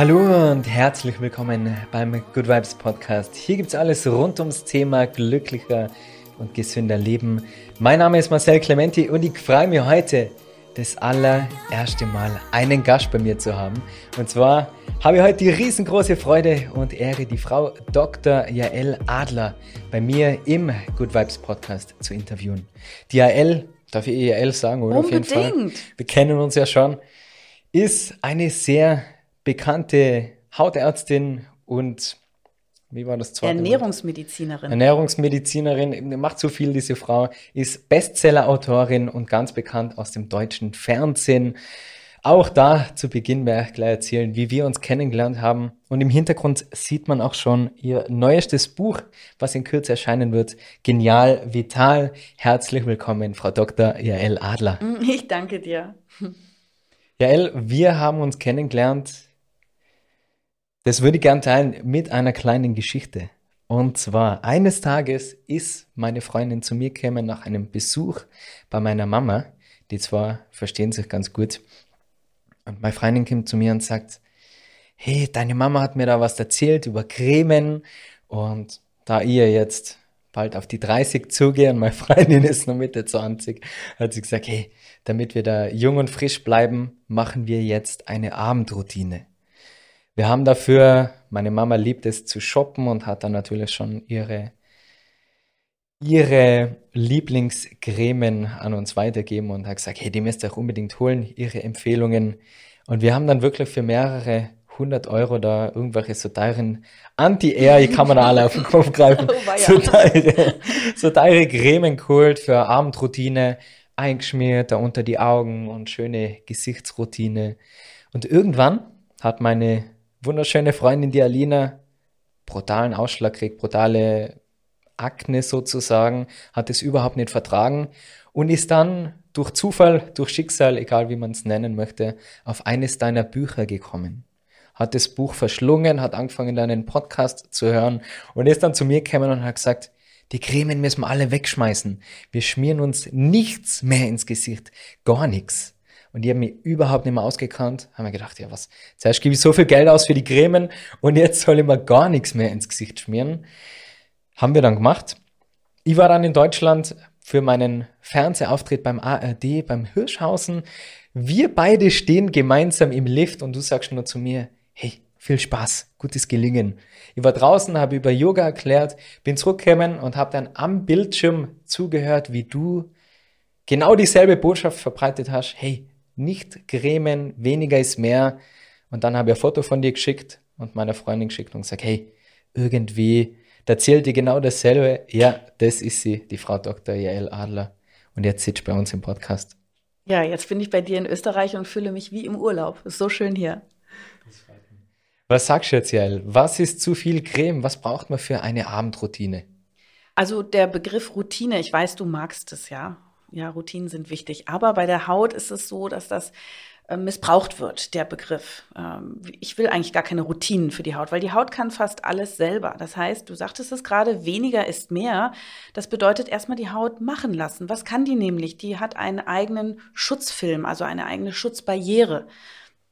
Hallo und herzlich willkommen beim Good Vibes Podcast. Hier gibt es alles rund ums Thema glücklicher und gesünder Leben. Mein Name ist Marcel Clementi und ich freue mich heute, das allererste Mal einen Gast bei mir zu haben. Und zwar habe ich heute die riesengroße Freude und Ehre, die Frau Dr. Jael Adler bei mir im Good Vibes Podcast zu interviewen. Die Jael, darf ich Jael sagen, oder? Unbedingt. Auf jeden Fall. Wir kennen uns ja schon. Ist eine sehr bekannte Hautärztin und wie war das zweite? Ernährungsmedizinerin. Ernährungsmedizinerin, macht so viel diese Frau, ist Bestseller-Autorin und ganz bekannt aus dem deutschen Fernsehen. Auch da zu Beginn werde ich gleich erzählen, wie wir uns kennengelernt haben. Und im Hintergrund sieht man auch schon ihr neuestes Buch, was in Kürze erscheinen wird. Genial, vital. Herzlich willkommen, Frau Dr. Jael Adler. Ich danke dir. Jael, wir haben uns kennengelernt das würde ich gern teilen mit einer kleinen Geschichte. Und zwar, eines Tages ist meine Freundin zu mir gekommen nach einem Besuch bei meiner Mama. Die zwar verstehen sich ganz gut. Und meine Freundin kommt zu mir und sagt, hey, deine Mama hat mir da was erzählt über Cremen. Und da ihr jetzt bald auf die 30 zugehe und meine Freundin ist noch Mitte 20, hat sie gesagt, hey, damit wir da jung und frisch bleiben, machen wir jetzt eine Abendroutine. Wir haben dafür, meine Mama liebt es zu shoppen und hat dann natürlich schon ihre, ihre Lieblingscremen an uns weitergeben und hat gesagt, hey, die müsst ihr auch unbedingt holen, ihre Empfehlungen. Und wir haben dann wirklich für mehrere 100 Euro da irgendwelche so teuren Anti-Air, ich kann man alle auf den Kopf greifen, oh, so, teure, so teure Cremen geholt für Abendroutine, eingeschmiert, da unter die Augen und schöne Gesichtsroutine. Und irgendwann hat meine wunderschöne Freundin, die Alina, brutalen Ausschlag kriegt, brutale Akne sozusagen, hat es überhaupt nicht vertragen und ist dann durch Zufall, durch Schicksal, egal wie man es nennen möchte, auf eines deiner Bücher gekommen. Hat das Buch verschlungen, hat angefangen, deinen Podcast zu hören und ist dann zu mir gekommen und hat gesagt, die Cremen müssen wir alle wegschmeißen. Wir schmieren uns nichts mehr ins Gesicht. Gar nichts. Und die haben mich überhaupt nicht mehr ausgekannt. Haben mir gedacht, ja was, zuerst gebe ich so viel Geld aus für die Cremen und jetzt soll ich mir gar nichts mehr ins Gesicht schmieren. Haben wir dann gemacht. Ich war dann in Deutschland für meinen Fernsehauftritt beim ARD, beim Hirschhausen. Wir beide stehen gemeinsam im Lift und du sagst nur zu mir, hey, viel Spaß, gutes Gelingen. Ich war draußen, habe über Yoga erklärt, bin zurückgekommen und habe dann am Bildschirm zugehört, wie du genau dieselbe Botschaft verbreitet hast. Hey, nicht cremen, weniger ist mehr. Und dann habe ich ein Foto von dir geschickt und meiner Freundin geschickt und gesagt, hey, irgendwie, da zählt dir genau dasselbe. Ja, das ist sie, die Frau Dr. Jael Adler. Und jetzt sitzt bei uns im Podcast. Ja, jetzt bin ich bei dir in Österreich und fühle mich wie im Urlaub. Ist so schön hier. Was sagst du jetzt, Jael? Was ist zu viel Creme? Was braucht man für eine Abendroutine? Also der Begriff Routine, ich weiß, du magst es ja ja, Routinen sind wichtig. Aber bei der Haut ist es so, dass das äh, missbraucht wird, der Begriff. Ähm, ich will eigentlich gar keine Routinen für die Haut, weil die Haut kann fast alles selber. Das heißt, du sagtest es gerade, weniger ist mehr. Das bedeutet erstmal die Haut machen lassen. Was kann die nämlich? Die hat einen eigenen Schutzfilm, also eine eigene Schutzbarriere.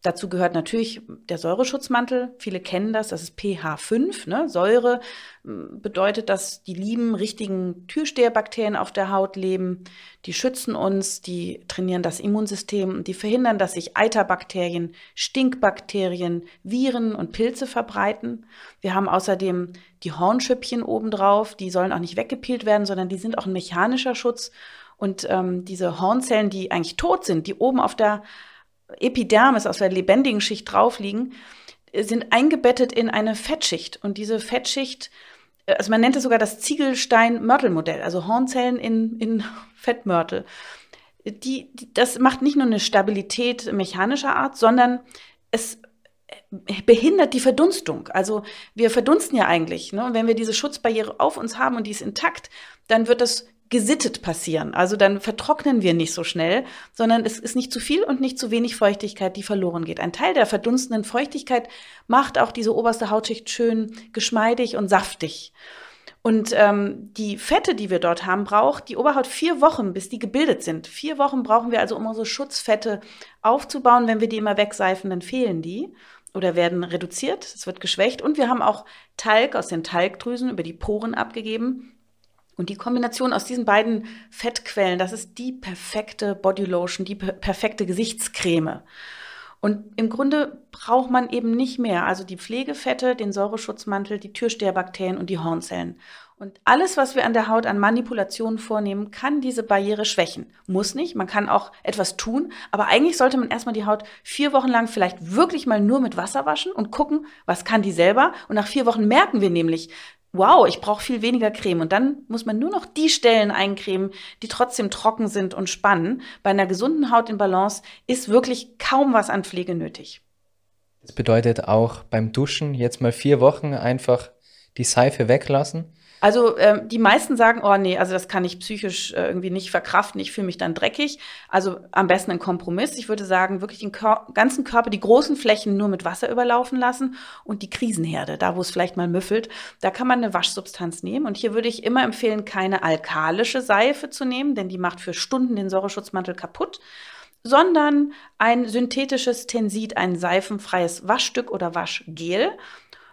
Dazu gehört natürlich der Säureschutzmantel. Viele kennen das, das ist pH5. Ne? Säure hm, bedeutet, dass die lieben, richtigen Türsteherbakterien auf der Haut leben. Die schützen uns, die trainieren das Immunsystem und die verhindern, dass sich Eiterbakterien, Stinkbakterien, Viren und Pilze verbreiten. Wir haben außerdem die Hornschüppchen obendrauf, die sollen auch nicht weggepielt werden, sondern die sind auch ein mechanischer Schutz. Und ähm, diese Hornzellen, die eigentlich tot sind, die oben auf der Epidermis, aus der lebendigen Schicht drauf liegen, sind eingebettet in eine Fettschicht. Und diese Fettschicht, äh, also man nennt es sogar das Ziegelstein-Mörtel-Modell, also Hornzellen in, in Fettmörtel. Die, die, das macht nicht nur eine Stabilität mechanischer Art, sondern es behindert die Verdunstung. Also wir verdunsten ja eigentlich. Ne? Und wenn wir diese Schutzbarriere auf uns haben und die ist intakt, dann wird das gesittet passieren. Also dann vertrocknen wir nicht so schnell, sondern es ist nicht zu viel und nicht zu wenig Feuchtigkeit, die verloren geht. Ein Teil der verdunstenden Feuchtigkeit macht auch diese oberste Hautschicht schön geschmeidig und saftig. Und ähm, die Fette, die wir dort haben, braucht die Oberhaut vier Wochen, bis die gebildet sind. Vier Wochen brauchen wir also, um unsere Schutzfette aufzubauen. Wenn wir die immer wegseifen, dann fehlen die oder werden reduziert. Es wird geschwächt. Und wir haben auch Talg aus den Talgdrüsen über die Poren abgegeben. Und die Kombination aus diesen beiden Fettquellen, das ist die perfekte Bodylotion, die perfekte Gesichtscreme. Und im Grunde braucht man eben nicht mehr. Also die Pflegefette, den Säureschutzmantel, die Türsteherbakterien und die Hornzellen. Und alles, was wir an der Haut an Manipulationen vornehmen, kann diese Barriere schwächen. Muss nicht, man kann auch etwas tun, aber eigentlich sollte man erstmal die Haut vier Wochen lang vielleicht wirklich mal nur mit Wasser waschen und gucken, was kann die selber. Und nach vier Wochen merken wir nämlich, wow, ich brauche viel weniger Creme. Und dann muss man nur noch die Stellen eincremen, die trotzdem trocken sind und spannen. Bei einer gesunden Haut in Balance ist wirklich kaum was an Pflege nötig. Das bedeutet auch beim Duschen jetzt mal vier Wochen einfach die Seife weglassen also ähm, die meisten sagen, oh nee, also das kann ich psychisch äh, irgendwie nicht verkraften, ich fühle mich dann dreckig. Also am besten ein Kompromiss. Ich würde sagen, wirklich den Kör ganzen Körper, die großen Flächen nur mit Wasser überlaufen lassen und die Krisenherde, da wo es vielleicht mal müffelt, da kann man eine Waschsubstanz nehmen. Und hier würde ich immer empfehlen, keine alkalische Seife zu nehmen, denn die macht für Stunden den Säureschutzmantel kaputt sondern ein synthetisches Tensid, ein seifenfreies Waschstück oder Waschgel.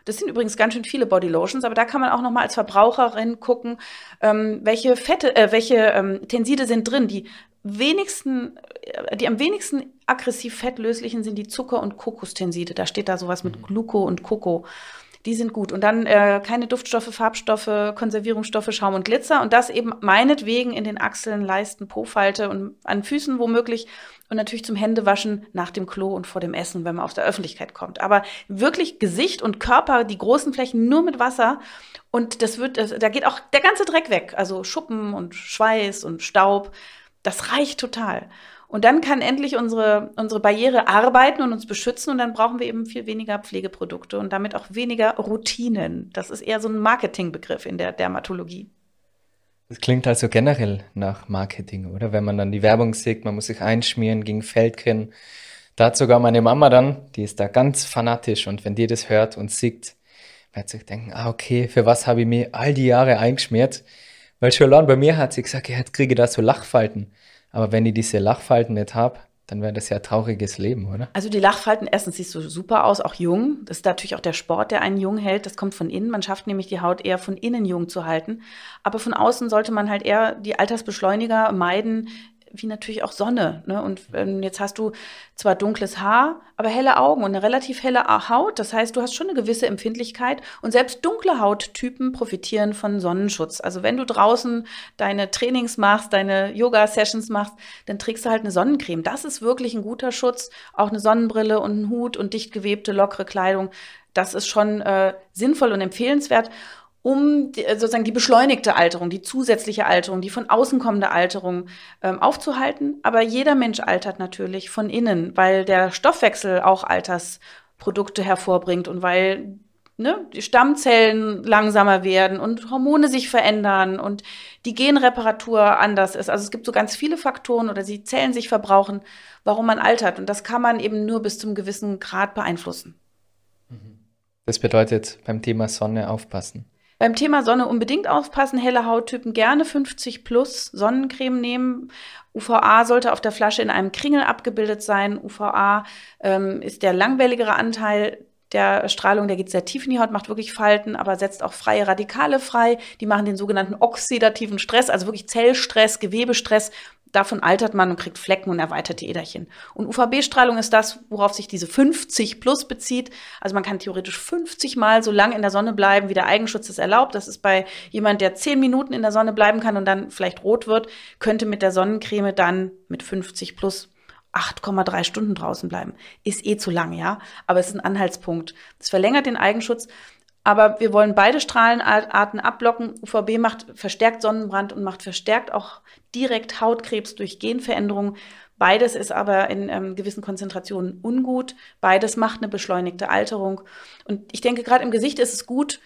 Das sind übrigens ganz schön viele Bodylotions, aber da kann man auch noch mal als Verbraucherin gucken, ähm, welche Fette, äh, welche ähm, Tenside sind drin. Die wenigsten, äh, die am wenigsten aggressiv fettlöslichen sind die Zucker- und Kokostenside. Da steht da sowas mit mhm. Gluco und Koko. Die sind gut. Und dann äh, keine Duftstoffe, Farbstoffe, Konservierungsstoffe, Schaum und Glitzer. Und das eben meinetwegen in den Achseln, Leisten, Po-Falte und an Füßen womöglich und natürlich zum Händewaschen nach dem Klo und vor dem Essen, wenn man aus der Öffentlichkeit kommt. Aber wirklich Gesicht und Körper, die großen Flächen nur mit Wasser. Und das wird, da geht auch der ganze Dreck weg. Also Schuppen und Schweiß und Staub. Das reicht total. Und dann kann endlich unsere, unsere Barriere arbeiten und uns beschützen. Und dann brauchen wir eben viel weniger Pflegeprodukte und damit auch weniger Routinen. Das ist eher so ein Marketingbegriff in der Dermatologie. Das klingt also generell nach Marketing, oder? Wenn man dann die Werbung sieht, man muss sich einschmieren gegen Feldkin. Da hat sogar meine Mama dann, die ist da ganz fanatisch und wenn die das hört und sieht, wird sich denken, ah, okay, für was habe ich mir all die Jahre eingeschmiert? Weil schon bei mir hat sie gesagt, ja, jetzt kriege ich da so Lachfalten. Aber wenn ich diese Lachfalten nicht habe, dann wäre das ja ein trauriges Leben, oder? Also die Lachfalten, erstens siehst du super aus, auch jung. Das ist natürlich auch der Sport, der einen jung hält. Das kommt von innen. Man schafft nämlich die Haut eher von innen jung zu halten. Aber von außen sollte man halt eher die Altersbeschleuniger meiden, wie natürlich auch Sonne. Ne? Und ähm, jetzt hast du zwar dunkles Haar, aber helle Augen und eine relativ helle Haut. Das heißt, du hast schon eine gewisse Empfindlichkeit. Und selbst dunkle Hauttypen profitieren von Sonnenschutz. Also wenn du draußen deine Trainings machst, deine Yoga-Sessions machst, dann trägst du halt eine Sonnencreme. Das ist wirklich ein guter Schutz. Auch eine Sonnenbrille und ein Hut und dicht gewebte, lockere Kleidung. Das ist schon äh, sinnvoll und empfehlenswert um die, äh, sozusagen die beschleunigte Alterung, die zusätzliche Alterung, die von außen kommende Alterung ähm, aufzuhalten. Aber jeder Mensch altert natürlich von innen, weil der Stoffwechsel auch Altersprodukte hervorbringt und weil ne, die Stammzellen langsamer werden und Hormone sich verändern und die Genreparatur anders ist. Also es gibt so ganz viele Faktoren oder die Zellen sich verbrauchen, warum man altert. Und das kann man eben nur bis zum gewissen Grad beeinflussen. Das bedeutet beim Thema Sonne aufpassen. Beim Thema Sonne unbedingt aufpassen, helle Hauttypen gerne 50 plus Sonnencreme nehmen. UVA sollte auf der Flasche in einem Kringel abgebildet sein. UVA ähm, ist der langwelligere Anteil der Strahlung, der geht sehr tief in die Haut, macht wirklich Falten, aber setzt auch freie Radikale frei. Die machen den sogenannten oxidativen Stress, also wirklich Zellstress, Gewebestress davon altert man und kriegt Flecken und erweiterte Äderchen. Und UVB-Strahlung ist das, worauf sich diese 50 plus bezieht. Also man kann theoretisch 50 Mal so lange in der Sonne bleiben, wie der Eigenschutz es erlaubt. Das ist bei jemand, der 10 Minuten in der Sonne bleiben kann und dann vielleicht rot wird, könnte mit der Sonnencreme dann mit 50 plus 8,3 Stunden draußen bleiben. Ist eh zu lang, ja. Aber es ist ein Anhaltspunkt. Es verlängert den Eigenschutz. Aber wir wollen beide Strahlenarten abblocken. UVB macht verstärkt Sonnenbrand und macht verstärkt auch direkt Hautkrebs durch Genveränderungen. Beides ist aber in ähm, gewissen Konzentrationen ungut. Beides macht eine beschleunigte Alterung. Und ich denke, gerade im Gesicht ist es gut,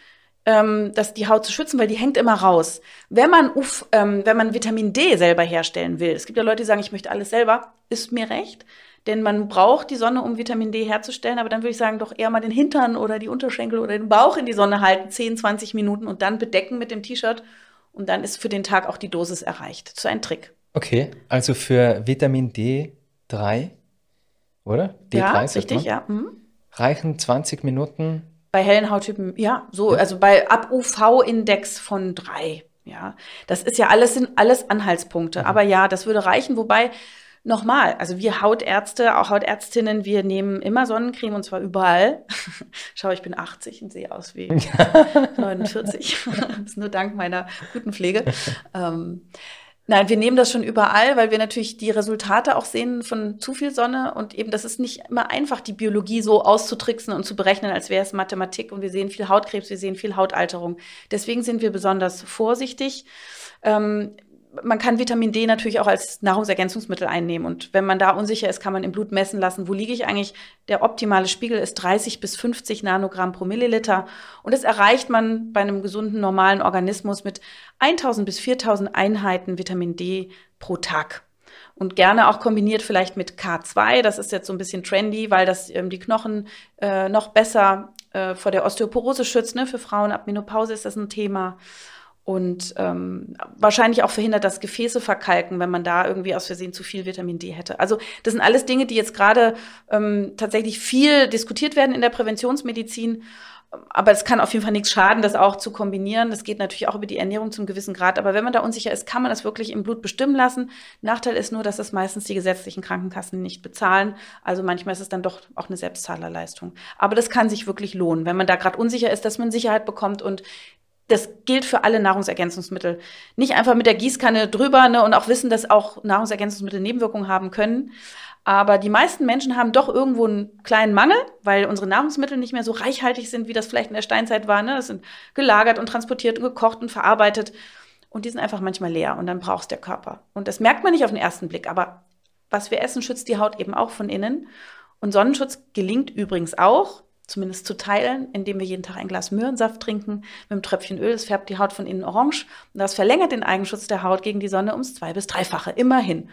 ähm, dass die Haut zu schützen, weil die hängt immer raus. Wenn man, Uf, ähm, wenn man Vitamin D selber herstellen will, es gibt ja Leute, die sagen, ich möchte alles selber, ist mir recht. Denn man braucht die Sonne, um Vitamin D herzustellen. Aber dann würde ich sagen, doch eher mal den Hintern oder die Unterschenkel oder den Bauch in die Sonne halten, 10, 20 Minuten und dann bedecken mit dem T-Shirt. Und dann ist für den Tag auch die Dosis erreicht. Ist ein Trick. Okay, also für Vitamin D3, oder? D3 ja, richtig, ja. Mhm. Reichen 20 Minuten? Bei hellen Hauttypen, ja, so, also bei ab UV-Index von drei. Ja, das ist ja alles, sind alles Anhaltspunkte. Mhm. Aber ja, das würde reichen. Wobei, nochmal, also wir Hautärzte, auch Hautärztinnen, wir nehmen immer Sonnencreme und zwar überall. Schau, ich bin 80 und sehe aus wie 49. das ist nur dank meiner guten Pflege. Ähm, Nein, wir nehmen das schon überall, weil wir natürlich die Resultate auch sehen von zu viel Sonne und eben, das ist nicht immer einfach, die Biologie so auszutricksen und zu berechnen, als wäre es Mathematik und wir sehen viel Hautkrebs, wir sehen viel Hautalterung. Deswegen sind wir besonders vorsichtig. Ähm, man kann Vitamin D natürlich auch als Nahrungsergänzungsmittel einnehmen. Und wenn man da unsicher ist, kann man im Blut messen lassen, wo liege ich eigentlich. Der optimale Spiegel ist 30 bis 50 Nanogramm pro Milliliter. Und das erreicht man bei einem gesunden, normalen Organismus mit 1000 bis 4000 Einheiten Vitamin D pro Tag. Und gerne auch kombiniert vielleicht mit K2. Das ist jetzt so ein bisschen trendy, weil das ähm, die Knochen äh, noch besser äh, vor der Osteoporose schützt. Ne? Für Frauen ab Menopause ist das ein Thema und ähm, wahrscheinlich auch verhindert, dass Gefäße verkalken, wenn man da irgendwie aus Versehen zu viel Vitamin D hätte. Also das sind alles Dinge, die jetzt gerade ähm, tatsächlich viel diskutiert werden in der Präventionsmedizin. Aber es kann auf jeden Fall nichts schaden, das auch zu kombinieren. Das geht natürlich auch über die Ernährung zum gewissen Grad. Aber wenn man da unsicher ist, kann man das wirklich im Blut bestimmen lassen. Nachteil ist nur, dass das meistens die gesetzlichen Krankenkassen nicht bezahlen. Also manchmal ist es dann doch auch eine Selbstzahlerleistung. Aber das kann sich wirklich lohnen, wenn man da gerade unsicher ist, dass man Sicherheit bekommt und das gilt für alle Nahrungsergänzungsmittel. Nicht einfach mit der Gießkanne drüber ne, und auch wissen, dass auch Nahrungsergänzungsmittel Nebenwirkungen haben können. Aber die meisten Menschen haben doch irgendwo einen kleinen Mangel, weil unsere Nahrungsmittel nicht mehr so reichhaltig sind, wie das vielleicht in der Steinzeit war. Ne? Das sind gelagert und transportiert und gekocht und verarbeitet. Und die sind einfach manchmal leer und dann braucht der Körper. Und das merkt man nicht auf den ersten Blick. Aber was wir essen, schützt die Haut eben auch von innen. Und Sonnenschutz gelingt übrigens auch, zumindest zu teilen, indem wir jeden Tag ein Glas Möhrensaft trinken mit einem Tröpfchen Öl. Das färbt die Haut von innen orange und das verlängert den Eigenschutz der Haut gegen die Sonne ums zwei- bis dreifache. Immerhin.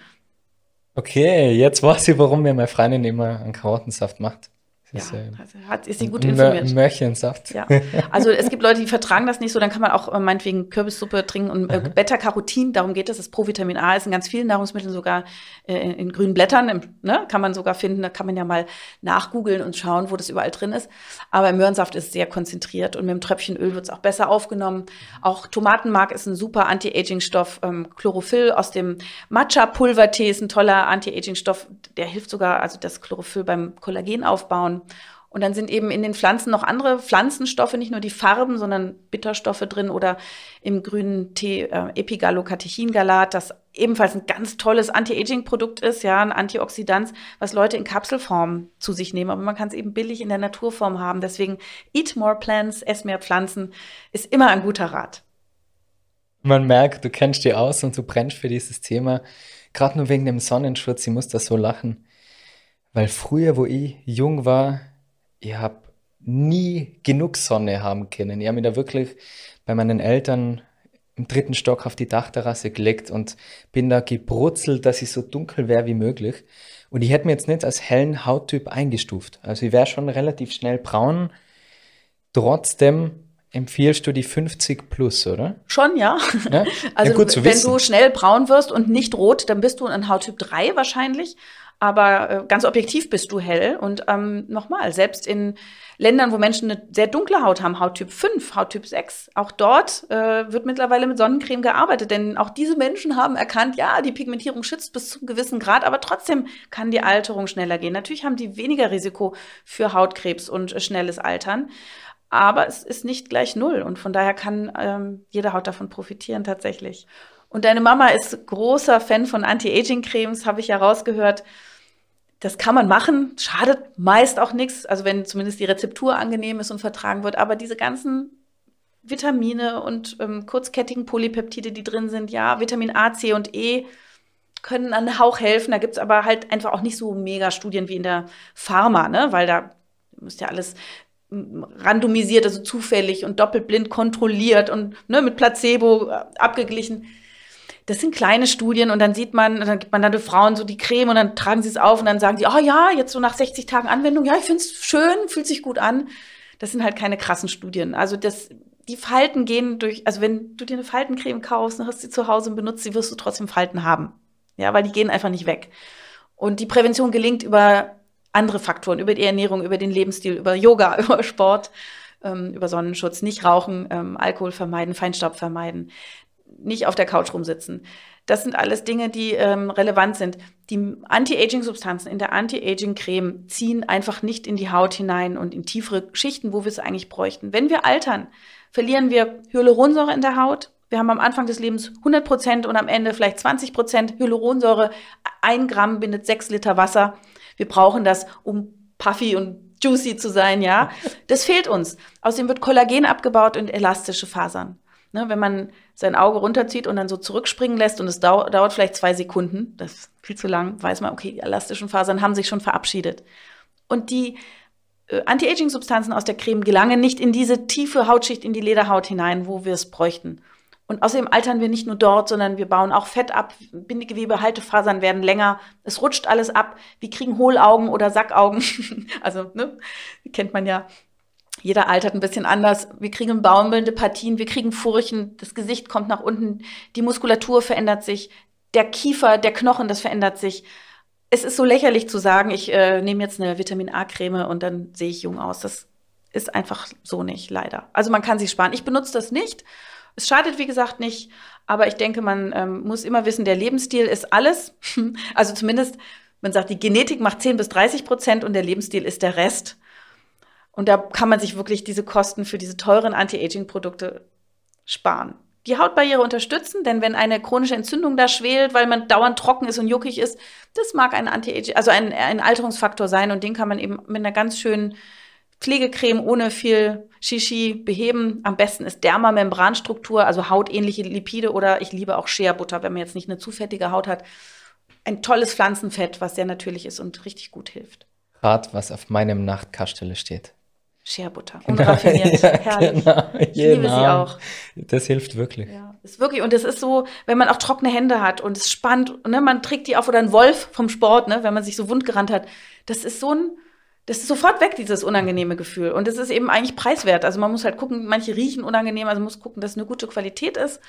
Okay, jetzt weiß ich, warum mir meine Freundin immer einen Karottensaft macht. Ist, ja, also hat, ist sie gut informiert. Mörchensaft. Ja. Also es gibt Leute, die vertragen das nicht so, dann kann man auch äh, meinetwegen Kürbissuppe trinken und äh, Beta-Carotin, darum geht es, das Provitamin A ist in ganz vielen Nahrungsmitteln sogar äh, in grünen Blättern, im, ne, kann man sogar finden, da kann man ja mal nachgoogeln und schauen, wo das überall drin ist. Aber Möhrensaft ist sehr konzentriert und mit dem Tröpfchen Öl wird es auch besser aufgenommen. Auch Tomatenmark ist ein super Anti-Aging-Stoff. Ähm, Chlorophyll aus dem Matcha-Pulvertee ist ein toller Anti-Aging-Stoff, der hilft sogar, also das Chlorophyll beim Kollagen aufbauen. Und dann sind eben in den Pflanzen noch andere Pflanzenstoffe, nicht nur die Farben, sondern Bitterstoffe drin oder im grünen Tee äh, Epigallocatechingalat, das ebenfalls ein ganz tolles Anti-Aging-Produkt ist, ja, ein Antioxidant, was Leute in Kapselform zu sich nehmen. Aber man kann es eben billig in der Naturform haben. Deswegen eat more plants, ess mehr Pflanzen, ist immer ein guter Rat. Man merkt, du kennst dich aus und du brennst für dieses Thema. Gerade nur wegen dem Sonnenschutz, ich muss da so lachen. Weil früher, wo ich jung war, ich habe nie genug Sonne haben können. Ich habe mich da wirklich bei meinen Eltern im dritten Stock auf die Dachterrasse gelegt und bin da gebrutzelt, dass ich so dunkel wäre wie möglich. Und ich hätte mir jetzt nicht als hellen Hauttyp eingestuft. Also ich wäre schon relativ schnell braun. Trotzdem empfiehlst du die 50 plus, oder? Schon, ja. ja? Also ja, wenn wissen. du schnell braun wirst und nicht rot, dann bist du ein Hauttyp 3 wahrscheinlich. Aber äh, ganz objektiv bist du hell. Und ähm, nochmal, selbst in Ländern, wo Menschen eine sehr dunkle Haut haben, Hauttyp 5, Hauttyp 6, auch dort äh, wird mittlerweile mit Sonnencreme gearbeitet. Denn auch diese Menschen haben erkannt, ja, die Pigmentierung schützt bis zu einem gewissen Grad, aber trotzdem kann die Alterung schneller gehen. Natürlich haben die weniger Risiko für Hautkrebs und äh, schnelles Altern. Aber es ist nicht gleich null und von daher kann ähm, jede Haut davon profitieren tatsächlich. Und deine Mama ist großer Fan von Anti-Aging-Cremes, habe ich ja rausgehört. Das kann man machen, schadet meist auch nichts, also wenn zumindest die Rezeptur angenehm ist und vertragen wird. Aber diese ganzen Vitamine und ähm, kurzkettigen Polypeptide, die drin sind, ja, Vitamin A, C und E können an Hauch helfen. Da gibt es aber halt einfach auch nicht so mega Studien wie in der Pharma, ne? weil da muss ja alles randomisiert, also zufällig und doppelblind kontrolliert und ne, mit Placebo äh, abgeglichen das sind kleine Studien und dann sieht man, dann gibt man dann den Frauen so die Creme und dann tragen sie es auf und dann sagen sie, oh ja, jetzt so nach 60 Tagen Anwendung, ja, ich finde es schön, fühlt sich gut an. Das sind halt keine krassen Studien. Also das, die Falten gehen durch, also wenn du dir eine Faltencreme kaufst und hast sie zu Hause und benutzt sie, wirst du trotzdem Falten haben. Ja, weil die gehen einfach nicht weg. Und die Prävention gelingt über andere Faktoren, über die Ernährung, über den Lebensstil, über Yoga, über Sport, ähm, über Sonnenschutz, nicht rauchen, ähm, Alkohol vermeiden, Feinstaub vermeiden, nicht auf der Couch rumsitzen. Das sind alles Dinge, die ähm, relevant sind. Die Anti-Aging-Substanzen in der Anti-Aging-Creme ziehen einfach nicht in die Haut hinein und in tiefere Schichten, wo wir es eigentlich bräuchten. Wenn wir altern, verlieren wir Hyaluronsäure in der Haut. Wir haben am Anfang des Lebens 100 Prozent und am Ende vielleicht 20 Prozent Hyaluronsäure. Ein Gramm bindet sechs Liter Wasser. Wir brauchen das, um puffy und juicy zu sein, ja. Das fehlt uns. Außerdem wird Kollagen abgebaut und elastische Fasern. Ne, wenn man sein Auge runterzieht und dann so zurückspringen lässt und es dau dauert vielleicht zwei Sekunden, das ist viel zu lang, weiß man, okay, die elastischen Fasern haben sich schon verabschiedet. Und die äh, Anti-Aging-Substanzen aus der Creme gelangen nicht in diese tiefe Hautschicht, in die Lederhaut hinein, wo wir es bräuchten. Und außerdem altern wir nicht nur dort, sondern wir bauen auch Fett ab, Bindegewebe, Haltefasern werden länger, es rutscht alles ab, wir kriegen Hohlaugen oder Sackaugen. also, ne, kennt man ja. Jeder altert ein bisschen anders. Wir kriegen baumelnde Partien, wir kriegen Furchen, das Gesicht kommt nach unten, die Muskulatur verändert sich, der Kiefer, der Knochen, das verändert sich. Es ist so lächerlich zu sagen, ich äh, nehme jetzt eine Vitamin A-Creme und dann sehe ich jung aus. Das ist einfach so nicht, leider. Also man kann sich sparen. Ich benutze das nicht es schadet, wie gesagt, nicht, aber ich denke, man ähm, muss immer wissen, der Lebensstil ist alles. Also zumindest, man sagt, die Genetik macht 10 bis 30 Prozent und der Lebensstil ist der Rest. Und da kann man sich wirklich diese Kosten für diese teuren Anti-Aging-Produkte sparen. Die Hautbarriere unterstützen, denn wenn eine chronische Entzündung da schwelt, weil man dauernd trocken ist und juckig ist, das mag ein Anti-Aging, also ein, ein Alterungsfaktor sein und den kann man eben mit einer ganz schönen Pflegecreme ohne viel Shishi beheben. Am besten ist Dermamembranstruktur, also hautähnliche Lipide oder ich liebe auch Shea Butter, wenn man jetzt nicht eine zu fettige Haut hat. Ein tolles Pflanzenfett, was sehr natürlich ist und richtig gut hilft. Rat, was auf meinem Nachtkastelle steht. Shea Butter, genau. unraffiniert, ja, herrlich. Genau. Ich liebe sie auch. Das hilft wirklich. Ja, ist wirklich und es ist so, wenn man auch trockene Hände hat und es spannt, ne, man trägt die auf oder ein Wolf vom Sport, ne, wenn man sich so wundgerannt hat. Das ist so ein das ist sofort weg, dieses unangenehme Gefühl. Und es ist eben eigentlich preiswert. Also man muss halt gucken, manche riechen unangenehm, also man muss gucken, dass es eine gute Qualität ist.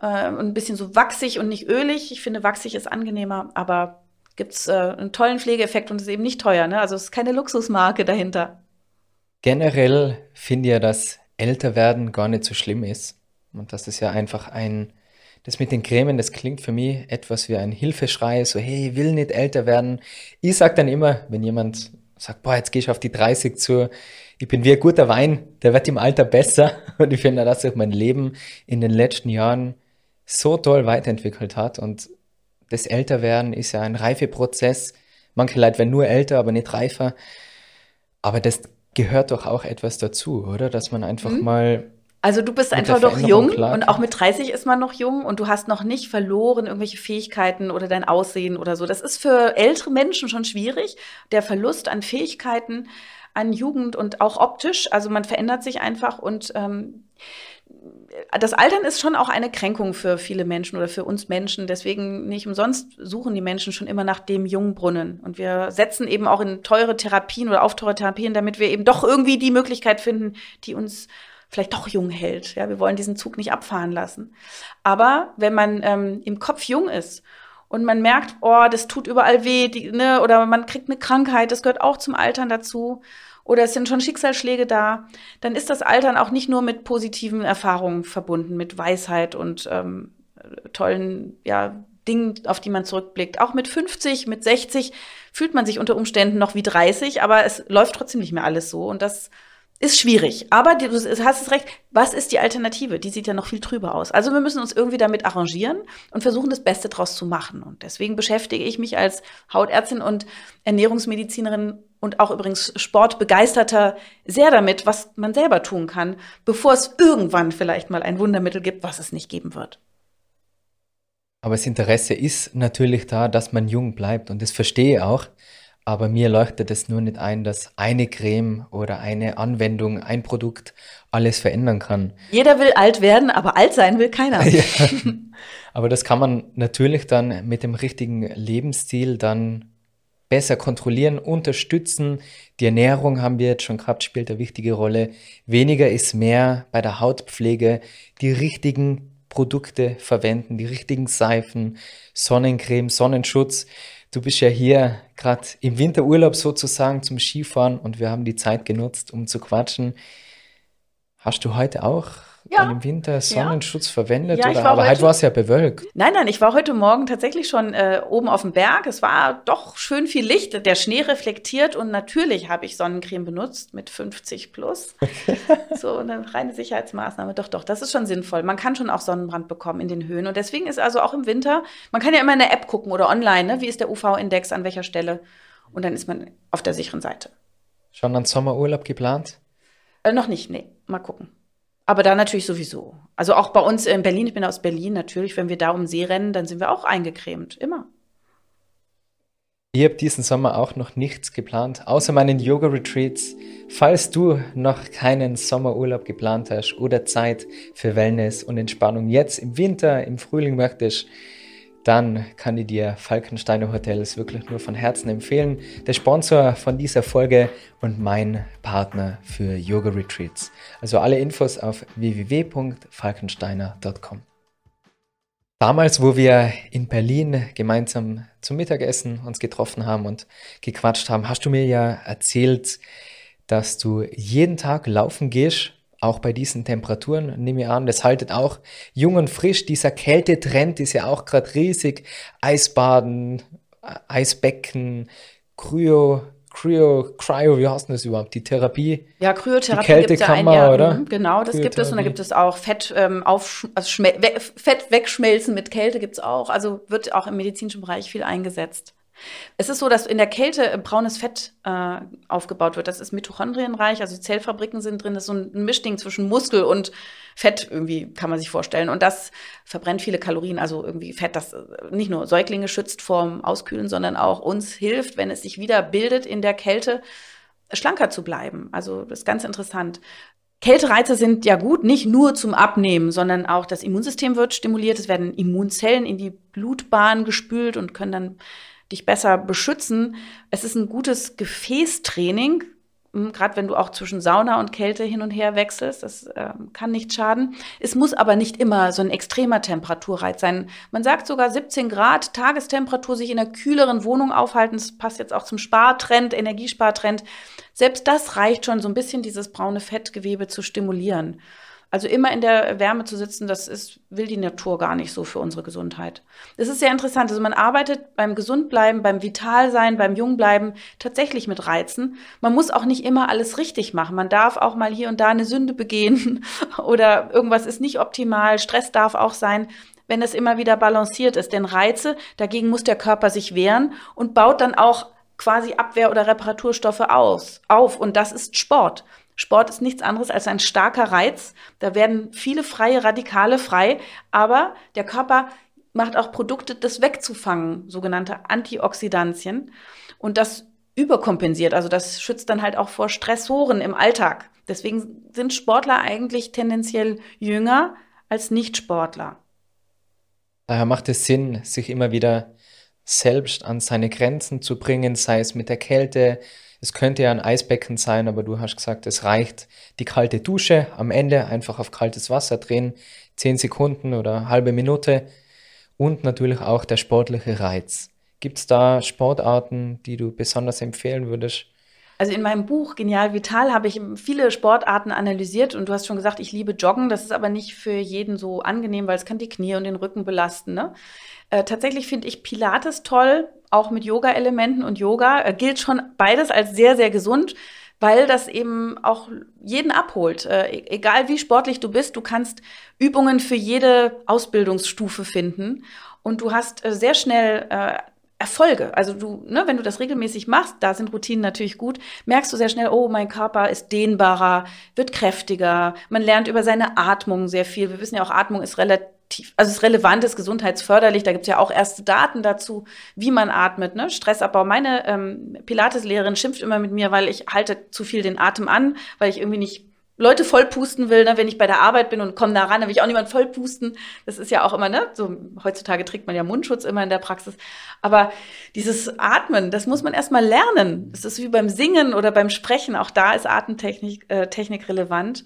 Äh, und ein bisschen so wachsig und nicht ölig. Ich finde, wachsig ist angenehmer, aber gibt's äh, einen tollen Pflegeeffekt und ist eben nicht teuer. Ne? Also es ist keine Luxusmarke dahinter. Generell finde ich ja, dass Älterwerden gar nicht so schlimm ist. Und dass das ja einfach ein, das mit den Cremen, das klingt für mich etwas wie ein Hilfeschrei, so hey, ich will nicht älter werden. Ich sag dann immer, wenn jemand sagt, boah, jetzt gehe ich auf die 30 zu, ich bin wie ein guter Wein, der wird im Alter besser. Und ich finde, dass sich mein Leben in den letzten Jahren so toll weiterentwickelt hat. Und das Älterwerden ist ja ein Reifeprozess. Manche Leute werden nur älter, aber nicht reifer. Aber das gehört doch auch etwas dazu, oder? Dass man einfach mhm. mal also du bist einfach noch jung klar. und auch mit 30 ist man noch jung und du hast noch nicht verloren irgendwelche Fähigkeiten oder dein Aussehen oder so. Das ist für ältere Menschen schon schwierig. Der Verlust an Fähigkeiten, an Jugend und auch optisch. Also man verändert sich einfach und ähm, das Altern ist schon auch eine Kränkung für viele Menschen oder für uns Menschen. Deswegen nicht umsonst suchen die Menschen schon immer nach dem Jungbrunnen. Und wir setzen eben auch in teure Therapien oder auf teure Therapien, damit wir eben doch irgendwie die Möglichkeit finden, die uns vielleicht doch jung hält. Ja, wir wollen diesen Zug nicht abfahren lassen. Aber wenn man ähm, im Kopf jung ist und man merkt, oh, das tut überall weh, die, ne, oder man kriegt eine Krankheit, das gehört auch zum Altern dazu, oder es sind schon Schicksalsschläge da, dann ist das Altern auch nicht nur mit positiven Erfahrungen verbunden, mit Weisheit und ähm, tollen, ja, Dingen, auf die man zurückblickt. Auch mit 50, mit 60 fühlt man sich unter Umständen noch wie 30, aber es läuft trotzdem nicht mehr alles so. Und das ist schwierig, aber du hast es recht. Was ist die Alternative? Die sieht ja noch viel trüber aus. Also wir müssen uns irgendwie damit arrangieren und versuchen, das Beste draus zu machen. Und deswegen beschäftige ich mich als Hautärztin und Ernährungsmedizinerin und auch übrigens Sportbegeisterter sehr damit, was man selber tun kann, bevor es irgendwann vielleicht mal ein Wundermittel gibt, was es nicht geben wird. Aber das Interesse ist natürlich da, dass man jung bleibt und das verstehe ich auch. Aber mir leuchtet es nur nicht ein, dass eine Creme oder eine Anwendung, ein Produkt alles verändern kann. Jeder will alt werden, aber alt sein will keiner. Ja. Aber das kann man natürlich dann mit dem richtigen Lebensstil dann besser kontrollieren, unterstützen. Die Ernährung haben wir jetzt schon gehabt, spielt eine wichtige Rolle. Weniger ist mehr bei der Hautpflege. Die richtigen Produkte verwenden, die richtigen Seifen, Sonnencreme, Sonnenschutz. Du bist ja hier gerade im Winterurlaub sozusagen zum Skifahren und wir haben die Zeit genutzt, um zu quatschen. Hast du heute auch ja. dann im Winter Sonnenschutz ja. verwendet? Ja, oder? Aber heute, heute war es ja bewölkt. Nein, nein, ich war heute Morgen tatsächlich schon äh, oben auf dem Berg. Es war doch schön viel Licht, der Schnee reflektiert und natürlich habe ich Sonnencreme benutzt mit 50 plus. so eine reine Sicherheitsmaßnahme. Doch, doch, das ist schon sinnvoll. Man kann schon auch Sonnenbrand bekommen in den Höhen und deswegen ist also auch im Winter, man kann ja immer in der App gucken oder online, ne? wie ist der UV-Index an welcher Stelle und dann ist man auf der sicheren Seite. Schon einen Sommerurlaub geplant? Äh, noch nicht, nee. Mal gucken. Aber da natürlich sowieso. Also auch bei uns in Berlin, ich bin aus Berlin, natürlich, wenn wir da um See rennen, dann sind wir auch eingecremt. Immer. Ich habe diesen Sommer auch noch nichts geplant, außer meinen Yoga-Retreats. Falls du noch keinen Sommerurlaub geplant hast oder Zeit für Wellness und Entspannung jetzt im Winter, im Frühling möchtest, dann kann ich dir Falkensteiner Hotels wirklich nur von Herzen empfehlen. Der Sponsor von dieser Folge und mein Partner für Yoga Retreats. Also alle Infos auf www.falkensteiner.com. Damals, wo wir in Berlin gemeinsam zum Mittagessen uns getroffen haben und gequatscht haben, hast du mir ja erzählt, dass du jeden Tag laufen gehst auch bei diesen Temperaturen, nehme ich an, das haltet auch jung und frisch. Dieser Kältetrend ist ja auch gerade riesig. Eisbaden, Eisbecken, Kryo, Cryo, Cryo, wie heißt denn das überhaupt? Die Therapie? Ja, Kryotherapie gibt es ja. Oder? Mhm, genau, das gibt es. Und da gibt es auch Fett, ähm, auf, also Fett wegschmelzen mit Kälte gibt es auch. Also wird auch im medizinischen Bereich viel eingesetzt. Es ist so, dass in der Kälte braunes Fett äh, aufgebaut wird. Das ist mitochondrienreich, also Zellfabriken sind drin. Das ist so ein Mischding zwischen Muskel und Fett, irgendwie kann man sich vorstellen. Und das verbrennt viele Kalorien, also irgendwie Fett, das äh, nicht nur Säuglinge schützt vorm Auskühlen, sondern auch uns hilft, wenn es sich wieder bildet in der Kälte, schlanker zu bleiben. Also das ist ganz interessant. Kältereize sind ja gut, nicht nur zum Abnehmen, sondern auch das Immunsystem wird stimuliert. Es werden Immunzellen in die Blutbahn gespült und können dann dich besser beschützen. Es ist ein gutes Gefäßtraining, hm, gerade wenn du auch zwischen Sauna und Kälte hin und her wechselst, das äh, kann nicht schaden. Es muss aber nicht immer so ein extremer Temperaturreiz sein. Man sagt sogar 17 Grad Tagestemperatur, sich in einer kühleren Wohnung aufhalten. Das passt jetzt auch zum Spartrend, Energiespartrend. Selbst das reicht schon, so ein bisschen dieses braune Fettgewebe zu stimulieren. Also immer in der Wärme zu sitzen, das ist, will die Natur gar nicht so für unsere Gesundheit. Es ist sehr interessant. Also man arbeitet beim Gesundbleiben, beim Vitalsein, beim Jungbleiben tatsächlich mit Reizen. Man muss auch nicht immer alles richtig machen. Man darf auch mal hier und da eine Sünde begehen oder irgendwas ist nicht optimal. Stress darf auch sein wenn es immer wieder balanciert ist. Denn Reize, dagegen muss der Körper sich wehren und baut dann auch quasi Abwehr- oder Reparaturstoffe aus, auf. Und das ist Sport. Sport ist nichts anderes als ein starker Reiz. Da werden viele freie Radikale frei, aber der Körper macht auch Produkte, das wegzufangen, sogenannte Antioxidantien. Und das überkompensiert, also das schützt dann halt auch vor Stressoren im Alltag. Deswegen sind Sportler eigentlich tendenziell jünger als Nichtsportler. Daher macht es Sinn, sich immer wieder selbst an seine Grenzen zu bringen, sei es mit der Kälte, es könnte ja ein Eisbecken sein, aber du hast gesagt, es reicht die kalte Dusche am Ende einfach auf kaltes Wasser drehen, zehn Sekunden oder halbe Minute und natürlich auch der sportliche Reiz. Gibt es da Sportarten, die du besonders empfehlen würdest? Also in meinem Buch Genial Vital habe ich viele Sportarten analysiert und du hast schon gesagt, ich liebe Joggen. Das ist aber nicht für jeden so angenehm, weil es kann die Knie und den Rücken belasten. Ne? Äh, tatsächlich finde ich Pilates toll, auch mit Yoga-Elementen und Yoga. Äh, gilt schon beides als sehr, sehr gesund, weil das eben auch jeden abholt. Äh, e-, egal wie sportlich du bist, du kannst Übungen für jede Ausbildungsstufe finden. Und du hast äh, sehr schnell äh, Erfolge. Also du, ne, wenn du das regelmäßig machst, da sind Routinen natürlich gut, merkst du sehr schnell, oh, mein Körper ist dehnbarer, wird kräftiger. Man lernt über seine Atmung sehr viel. Wir wissen ja auch, Atmung ist relativ also ist relevant, ist gesundheitsförderlich. Da gibt es ja auch erste Daten dazu, wie man atmet, ne? Stressabbau. Meine ähm, Pilates-Lehrerin schimpft immer mit mir, weil ich halte zu viel den Atem an, weil ich irgendwie nicht Leute vollpusten will, ne, wenn ich bei der Arbeit bin und komme da ran, dann will ich auch niemand vollpusten. Das ist ja auch immer, ne, so heutzutage trägt man ja Mundschutz immer in der Praxis. Aber dieses Atmen, das muss man erstmal lernen. Das ist wie beim Singen oder beim Sprechen. Auch da ist Atemtechnik äh, Technik relevant.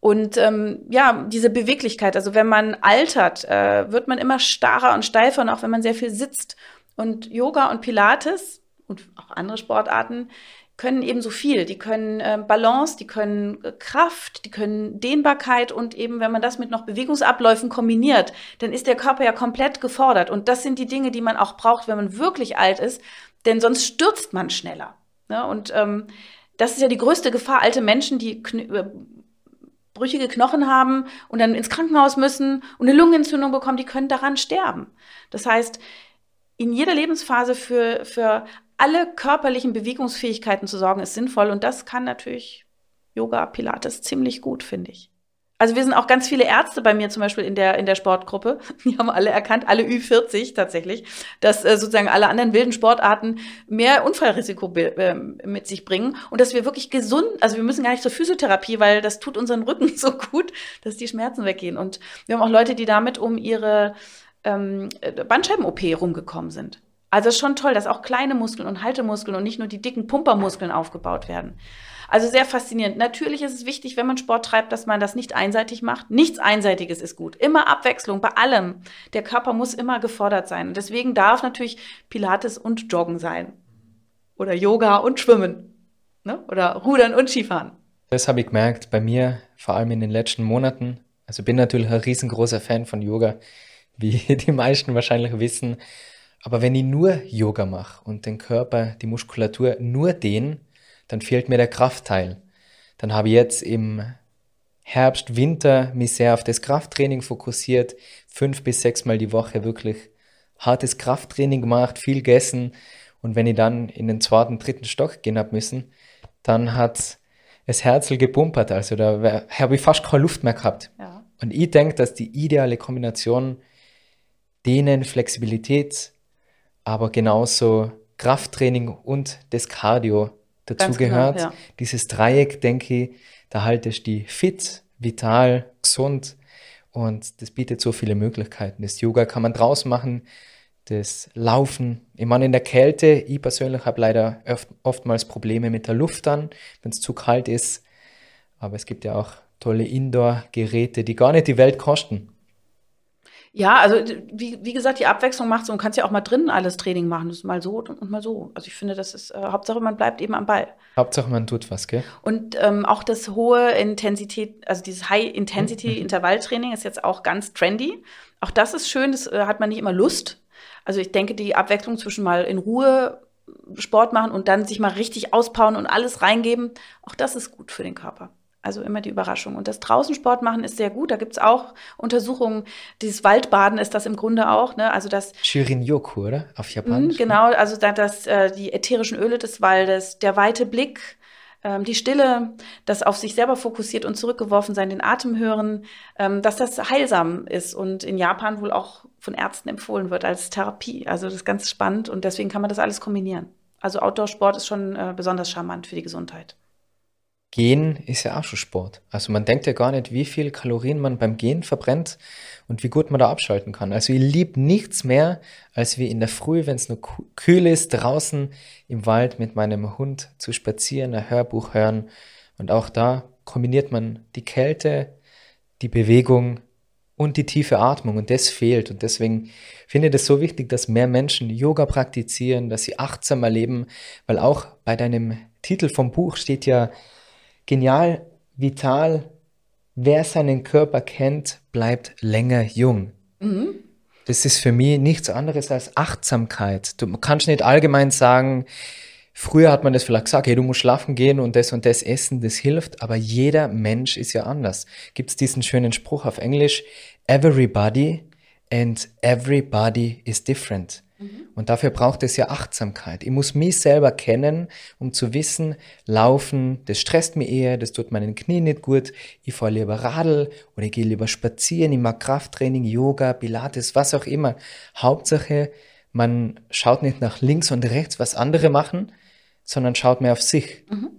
Und ähm, ja, diese Beweglichkeit, also wenn man altert, äh, wird man immer starrer und steifer und auch wenn man sehr viel sitzt. Und Yoga und Pilates und auch andere Sportarten, können eben so viel. Die können äh, Balance, die können äh, Kraft, die können Dehnbarkeit und eben, wenn man das mit noch Bewegungsabläufen kombiniert, dann ist der Körper ja komplett gefordert. Und das sind die Dinge, die man auch braucht, wenn man wirklich alt ist, denn sonst stürzt man schneller. Ne? Und ähm, das ist ja die größte Gefahr. Alte Menschen, die kn äh, brüchige Knochen haben und dann ins Krankenhaus müssen und eine Lungenentzündung bekommen, die können daran sterben. Das heißt, in jeder Lebensphase für, für alle körperlichen Bewegungsfähigkeiten zu sorgen, ist sinnvoll. Und das kann natürlich Yoga, Pilates ziemlich gut, finde ich. Also wir sind auch ganz viele Ärzte bei mir zum Beispiel in der, in der Sportgruppe. Die haben alle erkannt, alle Ü40 tatsächlich, dass äh, sozusagen alle anderen wilden Sportarten mehr Unfallrisiko äh, mit sich bringen und dass wir wirklich gesund, also wir müssen gar nicht zur Physiotherapie, weil das tut unseren Rücken so gut, dass die Schmerzen weggehen. Und wir haben auch Leute, die damit um ihre ähm, Bandscheiben-OP rumgekommen sind. Also schon toll, dass auch kleine Muskeln und Haltemuskeln und nicht nur die dicken Pumpermuskeln aufgebaut werden. Also sehr faszinierend. Natürlich ist es wichtig, wenn man Sport treibt, dass man das nicht einseitig macht. Nichts Einseitiges ist gut. Immer Abwechslung bei allem. Der Körper muss immer gefordert sein. Und deswegen darf natürlich Pilates und Joggen sein. Oder Yoga und Schwimmen. Ne? Oder Rudern und Skifahren. Das habe ich gemerkt bei mir, vor allem in den letzten Monaten. Also bin natürlich ein riesengroßer Fan von Yoga, wie die meisten wahrscheinlich wissen. Aber wenn ich nur Yoga mache und den Körper, die Muskulatur nur dehne, dann fehlt mir der Kraftteil. Dann habe ich jetzt im Herbst, Winter mich sehr auf das Krafttraining fokussiert, fünf bis sechs Mal die Woche wirklich hartes Krafttraining gemacht, viel gegessen. Und wenn ich dann in den zweiten, dritten Stock gehen habe müssen, dann hat es Herzl gepumpert. Also da habe ich fast keine Luft mehr gehabt. Ja. Und ich denke, dass die ideale Kombination Dehnen, Flexibilität, aber genauso Krafttraining und das Cardio dazugehört. Genau, ja. Dieses Dreieck, denke ich, da haltest du die fit, vital, gesund und das bietet so viele Möglichkeiten. Das Yoga kann man draußen machen, das Laufen. Ich meine, in der Kälte, ich persönlich habe leider oft, oftmals Probleme mit der Luft dann, wenn es zu kalt ist. Aber es gibt ja auch tolle Indoor-Geräte, die gar nicht die Welt kosten. Ja, also wie, wie gesagt, die Abwechslung macht so und kannst ja auch mal drinnen alles Training machen. Das ist mal so und mal so. Also ich finde, das ist äh, Hauptsache, man bleibt eben am Ball. Hauptsache, man tut was, gell? Und ähm, auch das hohe Intensität, also dieses High-Intensity-Intervalltraining ist jetzt auch ganz trendy. Auch das ist schön, das äh, hat man nicht immer Lust. Also ich denke, die Abwechslung zwischen mal in Ruhe Sport machen und dann sich mal richtig auspowern und alles reingeben, auch das ist gut für den Körper. Also immer die Überraschung. Und das Draußensport machen ist sehr gut. Da gibt es auch Untersuchungen. Dieses Waldbaden ist das im Grunde auch. Ne? Also das Shirin-Yoku, oder? Auf Japanisch. Mh, genau, also da, das, äh, die ätherischen Öle des Waldes, der weite Blick, ähm, die Stille, das auf sich selber fokussiert und zurückgeworfen sein, den Atem hören, ähm, dass das heilsam ist und in Japan wohl auch von Ärzten empfohlen wird als Therapie. Also das ist ganz spannend und deswegen kann man das alles kombinieren. Also Outdoor-Sport ist schon äh, besonders charmant für die Gesundheit. Gehen ist ja auch schon Sport. Also man denkt ja gar nicht, wie viel Kalorien man beim Gehen verbrennt und wie gut man da abschalten kann. Also ich liebe nichts mehr, als wie in der Früh, wenn es nur kühl ist, draußen im Wald mit meinem Hund zu spazieren, ein Hörbuch hören. Und auch da kombiniert man die Kälte, die Bewegung und die tiefe Atmung. Und das fehlt. Und deswegen finde ich es so wichtig, dass mehr Menschen Yoga praktizieren, dass sie achtsamer leben, weil auch bei deinem Titel vom Buch steht ja, Genial, vital, wer seinen Körper kennt, bleibt länger jung. Mhm. Das ist für mich nichts anderes als Achtsamkeit. Du kannst nicht allgemein sagen, früher hat man das vielleicht gesagt, hey, du musst schlafen gehen und das und das essen, das hilft, aber jeder Mensch ist ja anders. Gibt es diesen schönen Spruch auf Englisch, everybody and everybody is different. Mhm. Und dafür braucht es ja Achtsamkeit. Ich muss mich selber kennen, um zu wissen, laufen, das stresst mich eher, das tut meinen Knie nicht gut, ich fahre lieber Radl oder ich gehe lieber spazieren, ich mag Krafttraining, Yoga, Pilates, was auch immer. Hauptsache, man schaut nicht nach links und rechts, was andere machen, sondern schaut mehr auf sich. Mhm.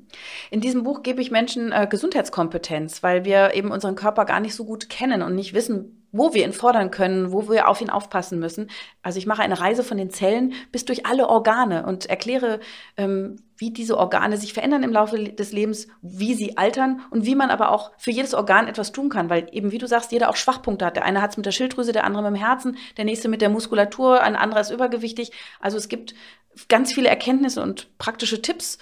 In diesem Buch gebe ich Menschen äh, Gesundheitskompetenz, weil wir eben unseren Körper gar nicht so gut kennen und nicht wissen, wo wir ihn fordern können, wo wir auf ihn aufpassen müssen. Also ich mache eine Reise von den Zellen bis durch alle Organe und erkläre, ähm, wie diese Organe sich verändern im Laufe des Lebens, wie sie altern und wie man aber auch für jedes Organ etwas tun kann, weil eben, wie du sagst, jeder auch Schwachpunkte hat. Der eine hat es mit der Schilddrüse, der andere mit dem Herzen, der nächste mit der Muskulatur, ein anderer ist übergewichtig. Also es gibt ganz viele Erkenntnisse und praktische Tipps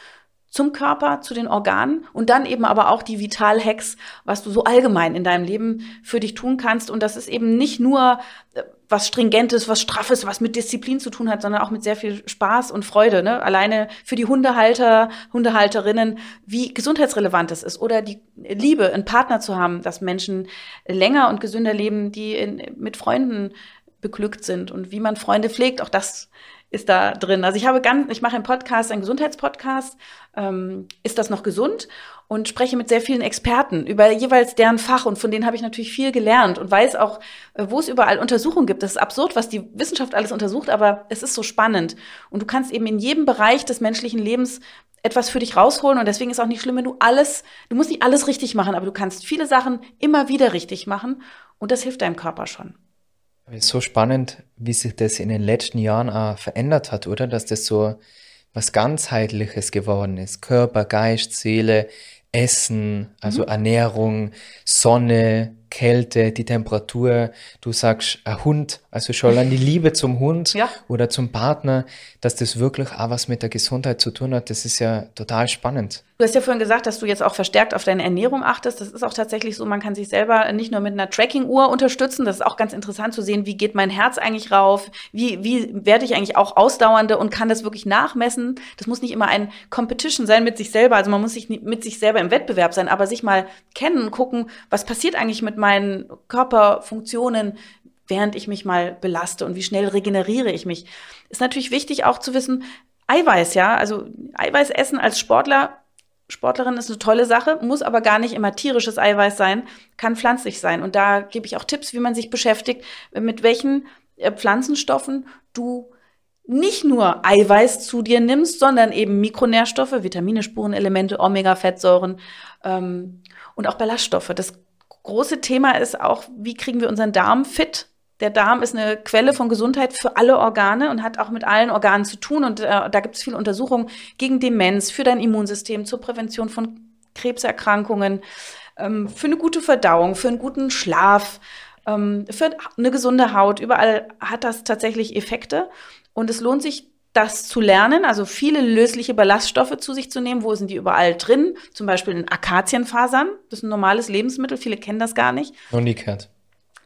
zum Körper, zu den Organen und dann eben aber auch die Vital-Hacks, was du so allgemein in deinem Leben für dich tun kannst. Und das ist eben nicht nur äh, was Stringentes, was Straffes, was mit Disziplin zu tun hat, sondern auch mit sehr viel Spaß und Freude. Ne? Alleine für die Hundehalter, Hundehalterinnen, wie gesundheitsrelevant es ist. Oder die Liebe, einen Partner zu haben, dass Menschen länger und gesünder leben, die in, mit Freunden beglückt sind und wie man Freunde pflegt. Auch das ist da drin. Also ich habe ganz, ich mache einen Podcast, einen Gesundheitspodcast, ähm, ist das noch gesund? Und spreche mit sehr vielen Experten über jeweils deren Fach und von denen habe ich natürlich viel gelernt und weiß auch, äh, wo es überall Untersuchungen gibt. Das ist absurd, was die Wissenschaft alles untersucht, aber es ist so spannend. Und du kannst eben in jedem Bereich des menschlichen Lebens etwas für dich rausholen und deswegen ist auch nicht schlimm, wenn du alles, du musst nicht alles richtig machen, aber du kannst viele Sachen immer wieder richtig machen und das hilft deinem Körper schon. So spannend, wie sich das in den letzten Jahren auch verändert hat, oder? Dass das so was ganzheitliches geworden ist. Körper, Geist, Seele, Essen, also mhm. Ernährung, Sonne, Kälte, die Temperatur. Du sagst, ein Hund, also schon an die Liebe zum Hund ja. oder zum Partner, dass das wirklich auch was mit der Gesundheit zu tun hat, das ist ja total spannend. Du hast ja vorhin gesagt, dass du jetzt auch verstärkt auf deine Ernährung achtest. Das ist auch tatsächlich so, man kann sich selber nicht nur mit einer Tracking-Uhr unterstützen. Das ist auch ganz interessant zu sehen, wie geht mein Herz eigentlich rauf? Wie, wie werde ich eigentlich auch ausdauernde und kann das wirklich nachmessen? Das muss nicht immer ein Competition sein mit sich selber. Also man muss sich mit sich selber im Wettbewerb sein, aber sich mal kennen, gucken, was passiert eigentlich mit meinen Körperfunktionen, während ich mich mal belaste und wie schnell regeneriere ich mich. Ist natürlich wichtig auch zu wissen, Eiweiß, ja, also Eiweiß essen als Sportler Sportlerin ist eine tolle Sache, muss aber gar nicht immer tierisches Eiweiß sein, kann pflanzlich sein. Und da gebe ich auch Tipps, wie man sich beschäftigt, mit welchen äh, Pflanzenstoffen du nicht nur Eiweiß zu dir nimmst, sondern eben Mikronährstoffe, Vitamine, Spurenelemente, Omega-Fettsäuren ähm, und auch Ballaststoffe. Das große Thema ist auch, wie kriegen wir unseren Darm fit? der Darm ist eine Quelle von Gesundheit für alle Organe und hat auch mit allen Organen zu tun. Und äh, da gibt es viele Untersuchungen gegen Demenz, für dein Immunsystem, zur Prävention von Krebserkrankungen, ähm, für eine gute Verdauung, für einen guten Schlaf, ähm, für eine gesunde Haut. Überall hat das tatsächlich Effekte. Und es lohnt sich, das zu lernen, also viele lösliche Ballaststoffe zu sich zu nehmen. Wo sind die überall drin? Zum Beispiel in Akazienfasern. Das ist ein normales Lebensmittel. Viele kennen das gar nicht. Noch nie gehört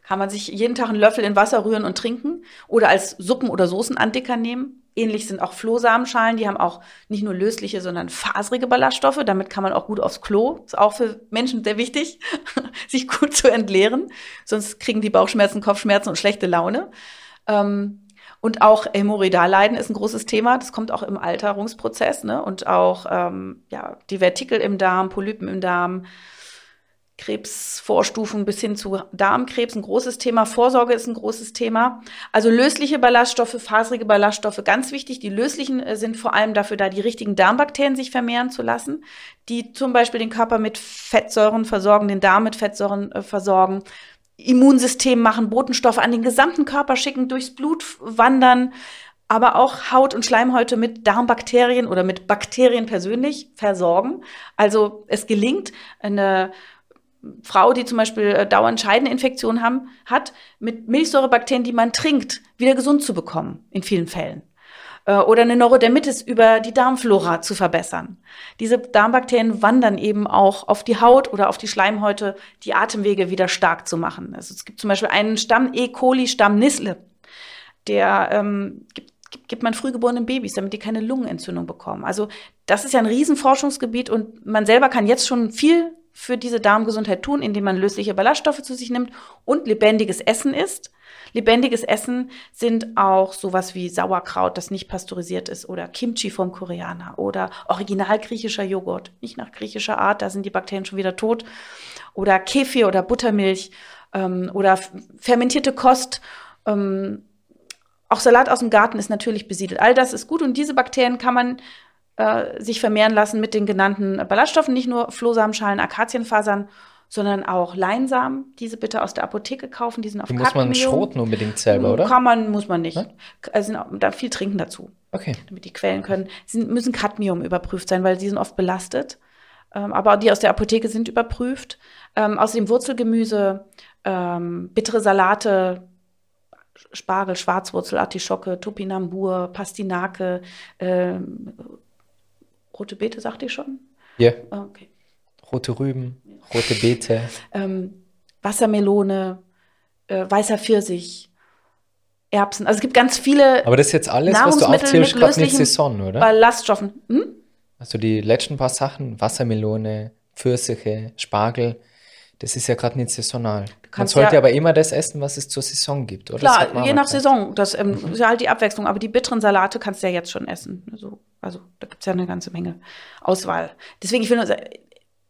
kann man sich jeden Tag einen Löffel in Wasser rühren und trinken oder als Suppen- oder Soßenandicker nehmen. Ähnlich sind auch Flohsamenschalen, die haben auch nicht nur lösliche, sondern faserige Ballaststoffe. Damit kann man auch gut aufs Klo. Ist auch für Menschen sehr wichtig, sich gut zu entleeren. Sonst kriegen die Bauchschmerzen, Kopfschmerzen und schlechte Laune. Ähm, und auch Hämorrhoidalleiden ist ein großes Thema. Das kommt auch im Alterungsprozess. Ne? Und auch ähm, ja, die Vertikel im Darm, Polypen im Darm, Krebsvorstufen bis hin zu Darmkrebs ein großes Thema. Vorsorge ist ein großes Thema. Also lösliche Ballaststoffe, faserige Ballaststoffe, ganz wichtig. Die löslichen äh, sind vor allem dafür da, die richtigen Darmbakterien sich vermehren zu lassen, die zum Beispiel den Körper mit Fettsäuren versorgen, den Darm mit Fettsäuren äh, versorgen, Immunsystem machen, Botenstoffe an den gesamten Körper schicken, durchs Blut wandern, aber auch Haut und Schleimhäute mit Darmbakterien oder mit Bakterien persönlich versorgen. Also es gelingt, eine Frau, die zum Beispiel äh, dauernd Scheideninfektionen haben, hat, mit Milchsäurebakterien, die man trinkt, wieder gesund zu bekommen, in vielen Fällen. Äh, oder eine Neurodermitis über die Darmflora zu verbessern. Diese Darmbakterien wandern eben auch auf die Haut oder auf die Schleimhäute, die Atemwege wieder stark zu machen. Also es gibt zum Beispiel einen Stamm E. coli, Stamm Nisle, der ähm, gibt gibt man frühgeborenen Babys, damit die keine Lungenentzündung bekommen. Also das ist ja ein Riesenforschungsgebiet und man selber kann jetzt schon viel für diese Darmgesundheit tun, indem man lösliche Ballaststoffe zu sich nimmt und lebendiges Essen isst. Lebendiges Essen sind auch sowas wie Sauerkraut, das nicht pasteurisiert ist, oder Kimchi vom Koreaner oder original griechischer Joghurt, nicht nach griechischer Art, da sind die Bakterien schon wieder tot, oder Kefir oder Buttermilch ähm, oder fermentierte Kost. Ähm, auch Salat aus dem Garten ist natürlich besiedelt. All das ist gut und diese Bakterien kann man äh, sich vermehren lassen mit den genannten Ballaststoffen, nicht nur Flohsamenschalen, Akazienfasern, sondern auch Leinsamen. Diese bitte aus der Apotheke kaufen, die sind auf Die muss man schroten unbedingt selber, oder? Kann man, muss man nicht. Ne? Also da viel trinken dazu. Okay. Damit die quellen können. Sie müssen Cadmium überprüft sein, weil sie sind oft belastet. Ähm, aber die aus der Apotheke sind überprüft. Ähm, außerdem Wurzelgemüse, ähm, bittere Salate, Spargel, Schwarzwurzel, Artischocke, Topinambur, Pastinake, ähm, Rote Beete, sagte ich schon? Ja. Yeah. Okay. Rote Rüben, rote Beete. ähm, Wassermelone, äh, weißer Pfirsich, Erbsen. Also es gibt ganz viele. Aber das ist jetzt alles, was du aufzählst, gerade nicht Saison, oder? Ballaststoffen. Hm? Also die letzten paar Sachen, Wassermelone, Pfirsiche, Spargel, das ist ja gerade nicht saisonal. Man sollte ja, aber immer das essen, was es zur Saison gibt, oder? Klar, je nach Saison. Das ähm, ist ja halt die Abwechslung. Aber die bitteren Salate kannst du ja jetzt schon essen. Also, also da gibt es ja eine ganze Menge Auswahl. Deswegen, ich finde,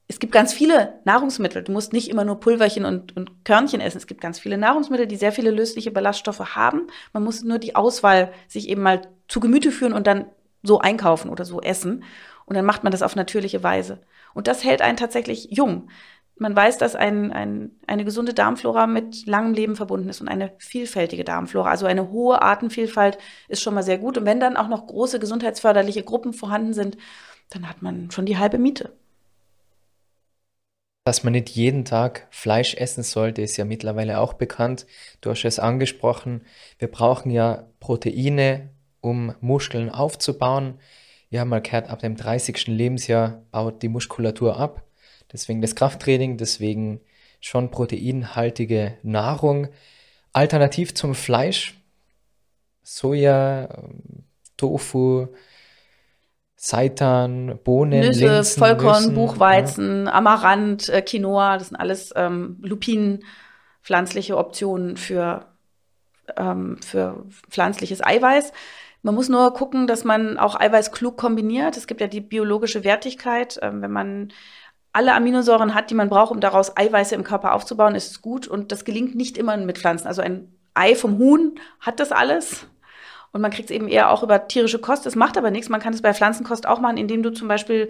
es gibt ganz viele Nahrungsmittel. Du musst nicht immer nur Pulverchen und, und Körnchen essen. Es gibt ganz viele Nahrungsmittel, die sehr viele lösliche Ballaststoffe haben. Man muss nur die Auswahl sich eben mal zu Gemüte führen und dann so einkaufen oder so essen. Und dann macht man das auf natürliche Weise. Und das hält einen tatsächlich jung man weiß, dass ein, ein, eine gesunde Darmflora mit langem Leben verbunden ist und eine vielfältige Darmflora. Also eine hohe Artenvielfalt ist schon mal sehr gut. Und wenn dann auch noch große gesundheitsförderliche Gruppen vorhanden sind, dann hat man schon die halbe Miete. Dass man nicht jeden Tag Fleisch essen sollte, ist ja mittlerweile auch bekannt. Du hast es angesprochen. Wir brauchen ja Proteine, um Muskeln aufzubauen. Wir haben mal gehört, ab dem 30. Lebensjahr baut die Muskulatur ab. Deswegen das Krafttraining, deswegen schon proteinhaltige Nahrung. Alternativ zum Fleisch, Soja, Tofu, Seitan, Bohnen, Nüsse, Linsen, Vollkorn, Nüssen, Buchweizen, ja. Amaranth, äh, Quinoa, das sind alles ähm, Lupinen, pflanzliche Optionen für, ähm, für pflanzliches Eiweiß. Man muss nur gucken, dass man auch Eiweiß klug kombiniert. Es gibt ja die biologische Wertigkeit. Ähm, wenn man alle Aminosäuren hat, die man braucht, um daraus Eiweiße im Körper aufzubauen, ist es gut. Und das gelingt nicht immer mit Pflanzen. Also ein Ei vom Huhn hat das alles. Und man kriegt es eben eher auch über tierische Kost. Das macht aber nichts. Man kann es bei Pflanzenkost auch machen, indem du zum Beispiel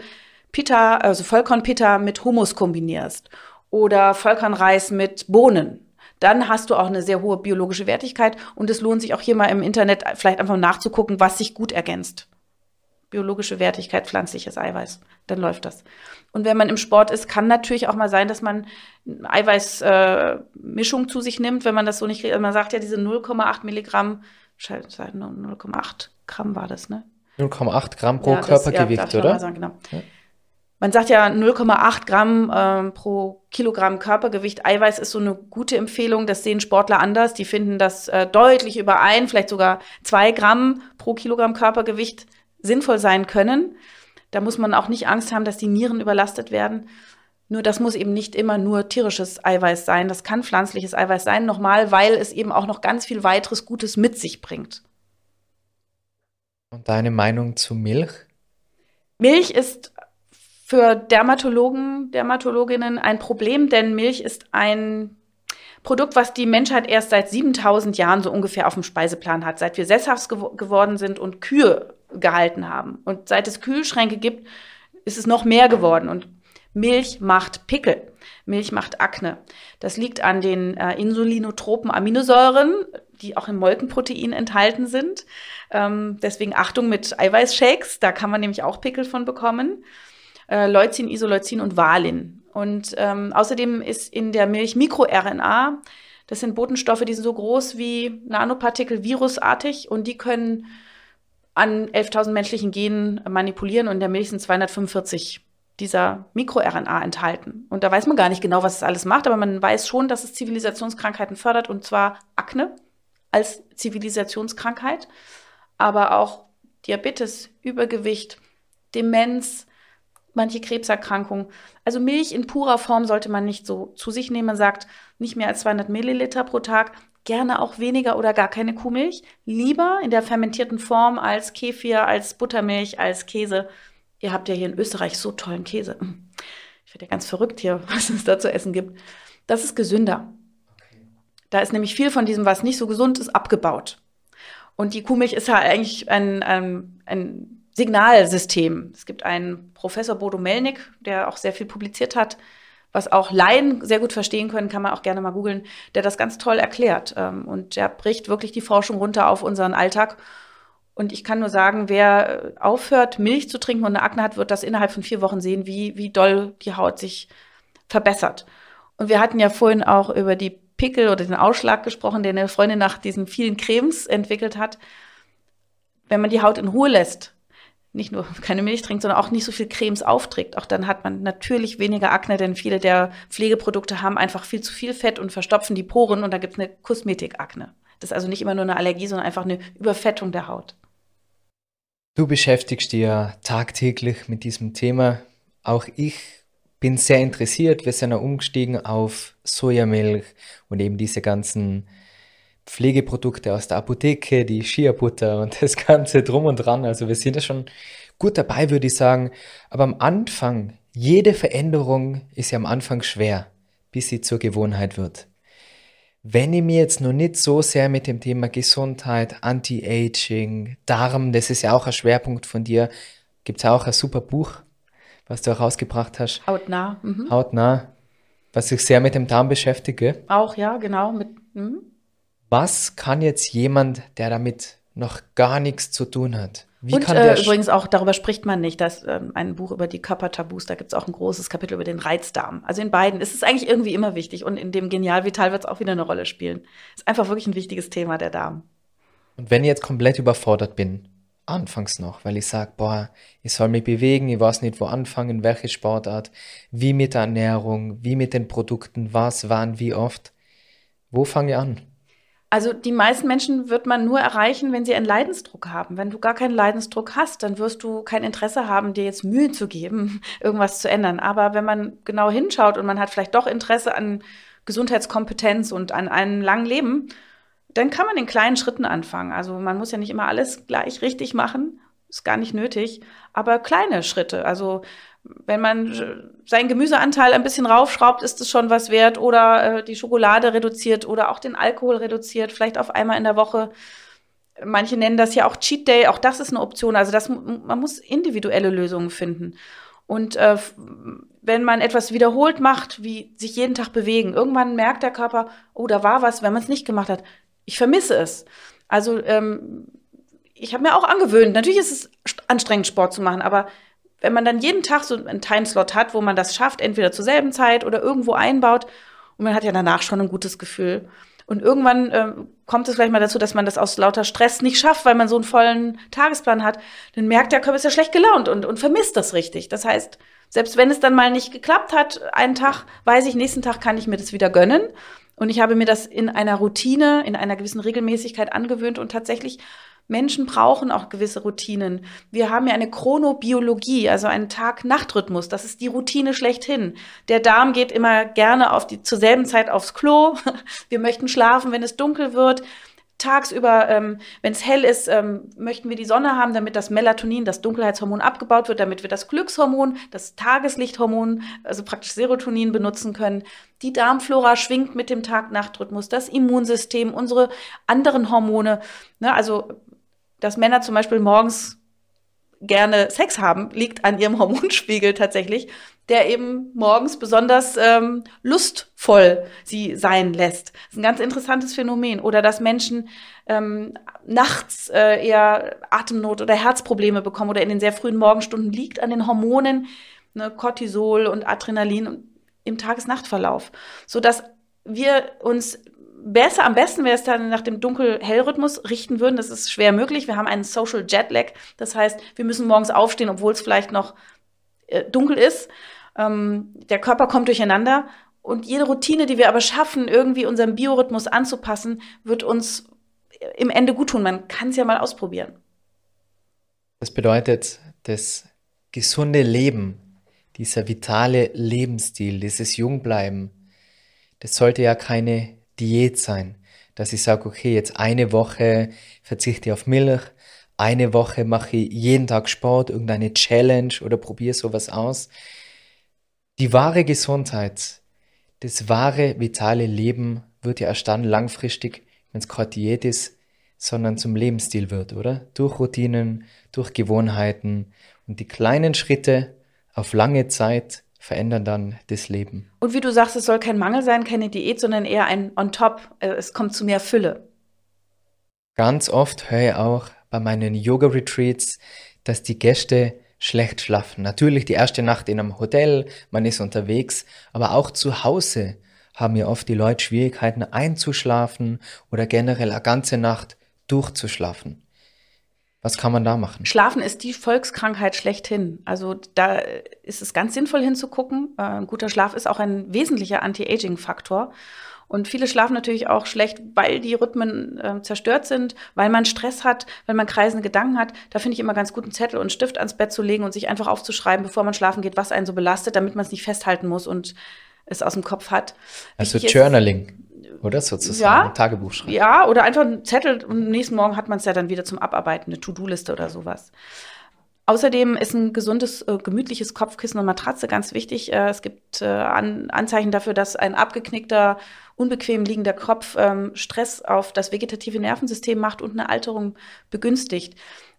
Pita, also Vollkornpita mit Hummus kombinierst oder Vollkornreis mit Bohnen. Dann hast du auch eine sehr hohe biologische Wertigkeit und es lohnt sich auch hier mal im Internet vielleicht einfach nachzugucken, was sich gut ergänzt biologische Wertigkeit, pflanzliches Eiweiß. Dann läuft das. Und wenn man im Sport ist, kann natürlich auch mal sein, dass man Eiweißmischung äh, zu sich nimmt, wenn man das so nicht kriegt. Also man sagt ja, diese 0,8 Milligramm, 0,8 Gramm war das, ne? 0,8 Gramm pro ja, Körpergewicht, das, ja, oder? Sagen, genau. Ja. Man sagt ja 0,8 Gramm äh, pro Kilogramm Körpergewicht. Eiweiß ist so eine gute Empfehlung. Das sehen Sportler anders. Die finden das äh, deutlich überein, vielleicht sogar zwei Gramm pro Kilogramm Körpergewicht sinnvoll sein können. Da muss man auch nicht Angst haben, dass die Nieren überlastet werden. Nur das muss eben nicht immer nur tierisches Eiweiß sein. Das kann pflanzliches Eiweiß sein, nochmal, weil es eben auch noch ganz viel weiteres Gutes mit sich bringt. Und deine Meinung zu Milch? Milch ist für Dermatologen, Dermatologinnen ein Problem, denn Milch ist ein Produkt, was die Menschheit erst seit 7000 Jahren so ungefähr auf dem Speiseplan hat, seit wir sesshaft gew geworden sind und Kühe gehalten haben. Und seit es Kühlschränke gibt, ist es noch mehr geworden. Und Milch macht Pickel. Milch macht Akne. Das liegt an den äh, insulinotropen Aminosäuren, die auch im Molkenprotein enthalten sind. Ähm, deswegen Achtung mit Eiweißshakes, da kann man nämlich auch Pickel von bekommen. Äh, Leucin, Isoleucin und Valin. Und ähm, außerdem ist in der Milch MikroRNA, das sind Botenstoffe, die sind so groß wie Nanopartikel, virusartig und die können an 11.000 menschlichen Genen manipulieren und in der Milch sind 245 dieser MikroRNA enthalten. Und da weiß man gar nicht genau, was es alles macht, aber man weiß schon, dass es Zivilisationskrankheiten fördert und zwar Akne als Zivilisationskrankheit, aber auch Diabetes, Übergewicht, Demenz, manche Krebserkrankungen. Also Milch in purer Form sollte man nicht so zu sich nehmen. Man sagt nicht mehr als 200 Milliliter pro Tag. Gerne auch weniger oder gar keine Kuhmilch. Lieber in der fermentierten Form als Kefir, als Buttermilch, als Käse. Ihr habt ja hier in Österreich so tollen Käse. Ich werde ja ganz verrückt hier, was es da zu essen gibt. Das ist gesünder. Da ist nämlich viel von diesem, was nicht so gesund ist, abgebaut. Und die Kuhmilch ist ja eigentlich ein, ein, ein Signalsystem. Es gibt einen Professor Bodo Melnik, der auch sehr viel publiziert hat, was auch Laien sehr gut verstehen können, kann man auch gerne mal googeln, der das ganz toll erklärt. Ähm, und der bricht wirklich die Forschung runter auf unseren Alltag. Und ich kann nur sagen, wer aufhört, Milch zu trinken und eine Akne hat, wird das innerhalb von vier Wochen sehen, wie, wie doll die Haut sich verbessert. Und wir hatten ja vorhin auch über die Pickel oder den Ausschlag gesprochen, den eine Freundin nach diesen vielen Cremes entwickelt hat. Wenn man die Haut in Ruhe lässt, nicht nur keine Milch trinkt, sondern auch nicht so viel Cremes aufträgt. Auch dann hat man natürlich weniger Akne, denn viele der Pflegeprodukte haben einfach viel zu viel Fett und verstopfen die Poren und da gibt es eine Kosmetikakne. Das ist also nicht immer nur eine Allergie, sondern einfach eine Überfettung der Haut. Du beschäftigst dich ja tagtäglich mit diesem Thema. Auch ich bin sehr interessiert. Wir sind ja umgestiegen auf Sojamilch und eben diese ganzen Pflegeprodukte aus der Apotheke, die Shea-Butter und das Ganze drum und dran. Also wir sind ja schon gut dabei, würde ich sagen. Aber am Anfang, jede Veränderung ist ja am Anfang schwer, bis sie zur Gewohnheit wird. Wenn ich mir jetzt noch nicht so sehr mit dem Thema Gesundheit, Anti-Aging, Darm, das ist ja auch ein Schwerpunkt von dir, gibt es auch ein super Buch, was du auch rausgebracht hast. Hautnah. Mhm. Hautnah, was sich sehr mit dem Darm beschäftige. Auch, ja, genau. Mit, mhm. Was kann jetzt jemand, der damit noch gar nichts zu tun hat? Wie und äh, übrigens auch, darüber spricht man nicht, das ist ähm, ein Buch über die Körpertabus, da gibt es auch ein großes Kapitel über den Reizdarm. Also in beiden ist es eigentlich irgendwie immer wichtig und in dem Genial Vital wird es auch wieder eine Rolle spielen. Ist einfach wirklich ein wichtiges Thema, der Darm. Und wenn ich jetzt komplett überfordert bin, anfangs noch, weil ich sage, boah, ich soll mich bewegen, ich weiß nicht, wo anfangen, welche Sportart, wie mit der Ernährung, wie mit den Produkten, was, wann, wie oft. Wo fange ich an? Also die meisten Menschen wird man nur erreichen, wenn sie einen Leidensdruck haben. Wenn du gar keinen Leidensdruck hast, dann wirst du kein Interesse haben, dir jetzt Mühe zu geben, irgendwas zu ändern. Aber wenn man genau hinschaut und man hat vielleicht doch Interesse an Gesundheitskompetenz und an einem langen Leben, dann kann man in kleinen Schritten anfangen. Also man muss ja nicht immer alles gleich richtig machen, ist gar nicht nötig, aber kleine Schritte. Also wenn man seinen Gemüseanteil ein bisschen raufschraubt, ist es schon was wert oder äh, die Schokolade reduziert oder auch den Alkohol reduziert, vielleicht auf einmal in der Woche. Manche nennen das ja auch Cheat Day, auch das ist eine Option. Also das, man muss individuelle Lösungen finden. Und äh, wenn man etwas wiederholt macht, wie sich jeden Tag bewegen, irgendwann merkt der Körper, oh, da war was, wenn man es nicht gemacht hat. Ich vermisse es. Also ähm, ich habe mir auch angewöhnt, natürlich ist es anstrengend, Sport zu machen, aber wenn man dann jeden Tag so einen Timeslot hat, wo man das schafft, entweder zur selben Zeit oder irgendwo einbaut, und man hat ja danach schon ein gutes Gefühl. Und irgendwann äh, kommt es vielleicht mal dazu, dass man das aus lauter Stress nicht schafft, weil man so einen vollen Tagesplan hat. Dann merkt der Körper, ist ja schlecht gelaunt und, und vermisst das richtig. Das heißt, selbst wenn es dann mal nicht geklappt hat, einen Tag, weiß ich, nächsten Tag kann ich mir das wieder gönnen. Und ich habe mir das in einer Routine, in einer gewissen Regelmäßigkeit angewöhnt und tatsächlich Menschen brauchen auch gewisse Routinen. Wir haben ja eine Chronobiologie, also einen Tag-Nacht-Rhythmus. Das ist die Routine schlechthin. Der Darm geht immer gerne auf die, zur selben Zeit aufs Klo. Wir möchten schlafen, wenn es dunkel wird. Tagsüber, ähm, wenn es hell ist, ähm, möchten wir die Sonne haben, damit das Melatonin, das Dunkelheitshormon, abgebaut wird, damit wir das Glückshormon, das Tageslichthormon, also praktisch Serotonin benutzen können. Die Darmflora schwingt mit dem Tag-Nacht-Rhythmus, das Immunsystem, unsere anderen Hormone. Ne, also dass Männer zum Beispiel morgens gerne Sex haben, liegt an ihrem Hormonspiegel tatsächlich, der eben morgens besonders ähm, lustvoll sie sein lässt. Das ist ein ganz interessantes Phänomen. Oder dass Menschen ähm, nachts äh, eher Atemnot oder Herzprobleme bekommen oder in den sehr frühen Morgenstunden liegt an den Hormonen, ne, Cortisol und Adrenalin im Tages-Nacht-Verlauf, sodass wir uns besser, am besten wäre es dann nach dem Dunkel-Hell-Rhythmus richten würden. Das ist schwer möglich. Wir haben einen Social Jetlag. Das heißt, wir müssen morgens aufstehen, obwohl es vielleicht noch äh, dunkel ist. Ähm, der Körper kommt durcheinander. Und jede Routine, die wir aber schaffen, irgendwie unserem Biorhythmus anzupassen, wird uns im Ende gut tun. Man kann es ja mal ausprobieren. Das bedeutet, das gesunde Leben dieser vitale Lebensstil, dieses Jungbleiben, das sollte ja keine Diät sein, dass ich sage, okay, jetzt eine Woche verzichte ich auf Milch, eine Woche mache ich jeden Tag Sport, irgendeine Challenge oder probiere sowas aus. Die wahre Gesundheit, das wahre vitale Leben wird ja erst dann langfristig, wenn es keine Diät ist, sondern zum Lebensstil wird, oder? Durch Routinen, durch Gewohnheiten und die kleinen Schritte auf lange Zeit verändern dann das Leben. Und wie du sagst, es soll kein Mangel sein, keine Diät, sondern eher ein on top. Äh, es kommt zu mehr Fülle. Ganz oft höre ich auch bei meinen Yoga-Retreats, dass die Gäste schlecht schlafen. Natürlich die erste Nacht in einem Hotel, man ist unterwegs, aber auch zu Hause haben ja oft die Leute Schwierigkeiten einzuschlafen oder generell eine ganze Nacht durchzuschlafen. Was kann man da machen? Schlafen ist die Volkskrankheit schlechthin. Also da ist es ganz sinnvoll hinzugucken. Äh, ein guter Schlaf ist auch ein wesentlicher Anti-Aging-Faktor. Und viele schlafen natürlich auch schlecht, weil die Rhythmen äh, zerstört sind, weil man Stress hat, weil man kreisende Gedanken hat. Da finde ich immer ganz gut, einen Zettel und einen Stift ans Bett zu legen und sich einfach aufzuschreiben, bevor man schlafen geht, was einen so belastet, damit man es nicht festhalten muss und es aus dem Kopf hat. Also Wichtig Journaling. Oder sozusagen ja, Tagebuch schreiben. Ja, oder einfach ein Zettel und am nächsten Morgen hat man es ja dann wieder zum Abarbeiten, eine To-Do-Liste oder sowas. Außerdem ist ein gesundes, äh, gemütliches Kopfkissen und Matratze ganz wichtig. Äh, es gibt äh, An Anzeichen dafür, dass ein abgeknickter, unbequem liegender Kopf ähm, Stress auf das vegetative Nervensystem macht und eine Alterung begünstigt.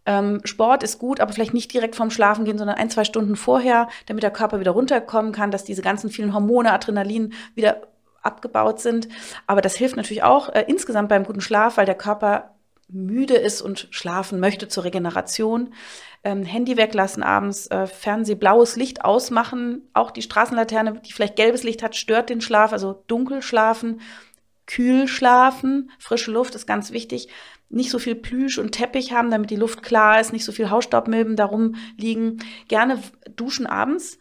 Ähm, Sport ist gut, aber vielleicht nicht direkt vorm Schlafen gehen, sondern ein, zwei Stunden vorher, damit der Körper wieder runterkommen kann, dass diese ganzen vielen Hormone, Adrenalin wieder abgebaut sind. Aber das hilft natürlich auch äh, insgesamt beim guten Schlaf, weil der Körper müde ist und schlafen möchte zur Regeneration. Ähm, Handy weglassen abends, äh, Fernseh, blaues Licht ausmachen. Auch die Straßenlaterne, die vielleicht gelbes Licht hat, stört den Schlaf. Also dunkel schlafen, kühl schlafen, frische Luft ist ganz wichtig. Nicht so viel Plüsch und Teppich haben, damit die Luft klar ist, nicht so viel Hausstaubmilben darum liegen. Gerne duschen abends,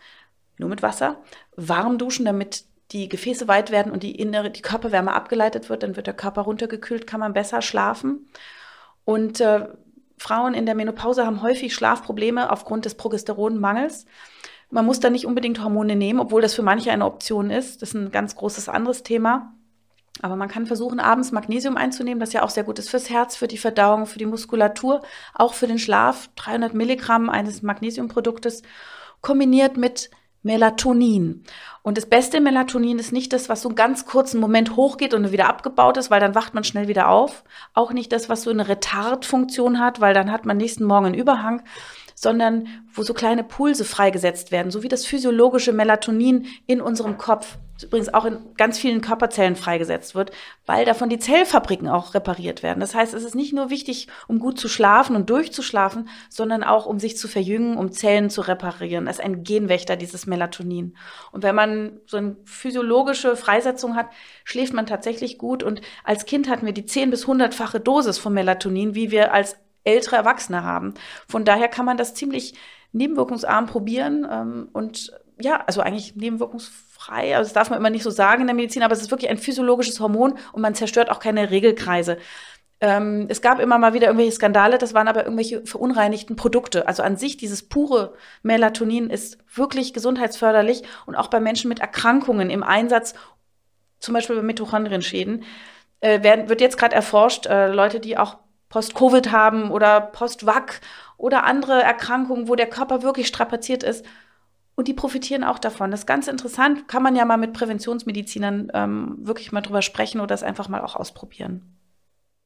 nur mit Wasser. Warm duschen, damit die Gefäße weit werden und die innere, die Körperwärme abgeleitet wird, dann wird der Körper runtergekühlt, kann man besser schlafen. Und äh, Frauen in der Menopause haben häufig Schlafprobleme aufgrund des Progesteronmangels. Man muss da nicht unbedingt Hormone nehmen, obwohl das für manche eine Option ist. Das ist ein ganz großes anderes Thema. Aber man kann versuchen, abends Magnesium einzunehmen, das ja auch sehr gut ist fürs Herz, für die Verdauung, für die Muskulatur, auch für den Schlaf. 300 Milligramm eines Magnesiumproduktes kombiniert mit Melatonin. Und das beste Melatonin ist nicht das, was so einen ganz kurzen Moment hochgeht und wieder abgebaut ist, weil dann wacht man schnell wieder auf. Auch nicht das, was so eine Retardfunktion hat, weil dann hat man nächsten Morgen einen Überhang, sondern wo so kleine Pulse freigesetzt werden, so wie das physiologische Melatonin in unserem Kopf übrigens auch in ganz vielen Körperzellen freigesetzt wird, weil davon die Zellfabriken auch repariert werden. Das heißt, es ist nicht nur wichtig, um gut zu schlafen und durchzuschlafen, sondern auch, um sich zu verjüngen, um Zellen zu reparieren. Das ist ein Genwächter, dieses Melatonin. Und wenn man so eine physiologische Freisetzung hat, schläft man tatsächlich gut. Und als Kind hatten wir die 10 bis 100-fache Dosis von Melatonin, wie wir als ältere Erwachsene haben. Von daher kann man das ziemlich nebenwirkungsarm probieren ähm, und ja, also eigentlich nebenwirkungsfrei. Also das darf man immer nicht so sagen in der Medizin, aber es ist wirklich ein physiologisches Hormon und man zerstört auch keine Regelkreise. Ähm, es gab immer mal wieder irgendwelche Skandale, das waren aber irgendwelche verunreinigten Produkte. Also an sich, dieses pure Melatonin ist wirklich gesundheitsförderlich und auch bei Menschen mit Erkrankungen im Einsatz, zum Beispiel bei Mitochondrienschäden, äh, werden, wird jetzt gerade erforscht, äh, Leute, die auch Post-Covid haben oder Post-Wac oder andere Erkrankungen, wo der Körper wirklich strapaziert ist. Und die profitieren auch davon. Das ist ganz interessant. Kann man ja mal mit Präventionsmedizinern ähm, wirklich mal drüber sprechen oder das einfach mal auch ausprobieren.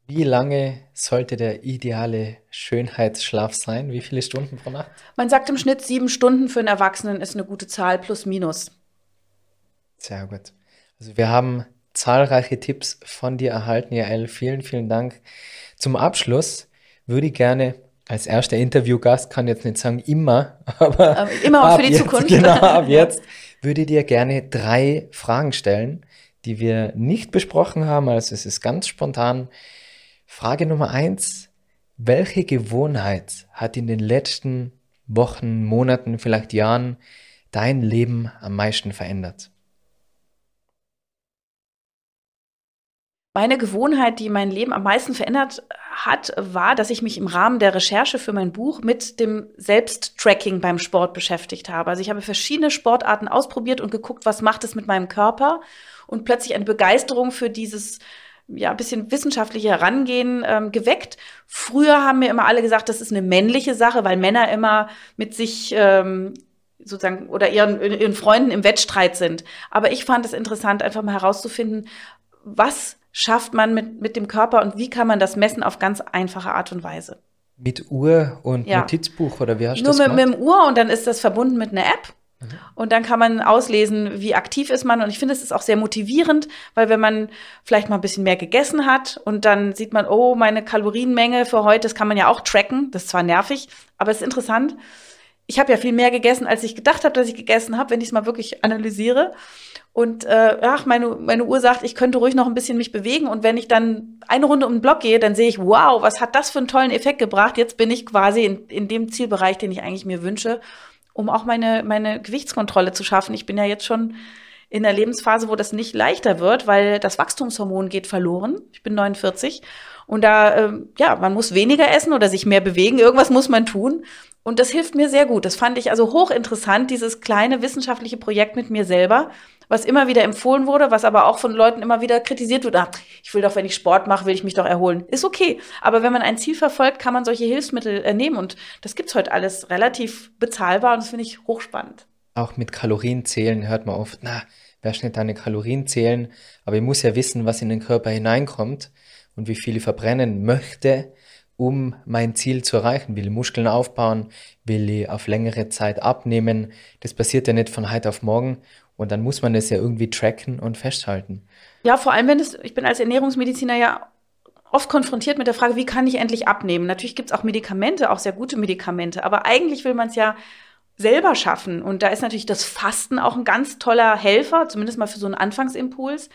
Wie lange sollte der ideale Schönheitsschlaf sein? Wie viele Stunden pro Nacht? Man sagt im Schnitt sieben Stunden für einen Erwachsenen ist eine gute Zahl, plus minus. Sehr gut. Also wir haben zahlreiche Tipps von dir erhalten, Jael. Vielen, vielen Dank. Zum Abschluss würde ich gerne als erster Interviewgast, kann jetzt nicht sagen immer, aber, aber immer auch für die jetzt, Zukunft. Genau, ab jetzt würde ich dir gerne drei Fragen stellen, die wir nicht besprochen haben. Also es ist ganz spontan. Frage Nummer eins. Welche Gewohnheit hat in den letzten Wochen, Monaten, vielleicht Jahren dein Leben am meisten verändert? Meine Gewohnheit, die mein Leben am meisten verändert hat, war, dass ich mich im Rahmen der Recherche für mein Buch mit dem Selbsttracking beim Sport beschäftigt habe. Also ich habe verschiedene Sportarten ausprobiert und geguckt, was macht es mit meinem Körper und plötzlich eine Begeisterung für dieses ja, ein bisschen wissenschaftliche Herangehen ähm, geweckt. Früher haben mir immer alle gesagt, das ist eine männliche Sache, weil Männer immer mit sich ähm, sozusagen oder ihren, ihren Freunden im Wettstreit sind. Aber ich fand es interessant, einfach mal herauszufinden, was schafft man mit, mit dem Körper und wie kann man das messen auf ganz einfache Art und Weise. Mit Uhr und ja. Notizbuch oder wie hast du das Nur mit, mit dem Uhr und dann ist das verbunden mit einer App. Mhm. Und dann kann man auslesen, wie aktiv ist man. Und ich finde, es ist auch sehr motivierend, weil wenn man vielleicht mal ein bisschen mehr gegessen hat und dann sieht man, oh, meine Kalorienmenge für heute, das kann man ja auch tracken. Das ist zwar nervig, aber es ist interessant. Ich habe ja viel mehr gegessen, als ich gedacht habe, dass ich gegessen habe, wenn ich es mal wirklich analysiere. Und äh, ach, meine, meine Uhr sagt, ich könnte ruhig noch ein bisschen mich bewegen. Und wenn ich dann eine Runde um den Block gehe, dann sehe ich, wow, was hat das für einen tollen Effekt gebracht? Jetzt bin ich quasi in, in dem Zielbereich, den ich eigentlich mir wünsche, um auch meine, meine Gewichtskontrolle zu schaffen. Ich bin ja jetzt schon in der Lebensphase, wo das nicht leichter wird, weil das Wachstumshormon geht verloren. Ich bin 49 und da, äh, ja, man muss weniger essen oder sich mehr bewegen. Irgendwas muss man tun. Und das hilft mir sehr gut. Das fand ich also hochinteressant, dieses kleine wissenschaftliche Projekt mit mir selber, was immer wieder empfohlen wurde, was aber auch von Leuten immer wieder kritisiert wird. Ah, ich will doch, wenn ich Sport mache, will ich mich doch erholen. Ist okay. Aber wenn man ein Ziel verfolgt, kann man solche Hilfsmittel äh, nehmen. Und das gibt's heute alles relativ bezahlbar und das finde ich hochspannend. Auch mit Kalorien zählen hört man oft, na, wer schnell deine Kalorien zählen? Aber ich muss ja wissen, was in den Körper hineinkommt und wie viel ich verbrennen möchte um mein Ziel zu erreichen. Will ich Muskeln aufbauen, will ich auf längere Zeit abnehmen. Das passiert ja nicht von heute auf morgen und dann muss man das ja irgendwie tracken und festhalten. Ja, vor allem, wenn es, ich bin als Ernährungsmediziner ja oft konfrontiert mit der Frage, wie kann ich endlich abnehmen? Natürlich gibt es auch Medikamente, auch sehr gute Medikamente, aber eigentlich will man es ja selber schaffen. Und da ist natürlich das Fasten auch ein ganz toller Helfer, zumindest mal für so einen Anfangsimpuls.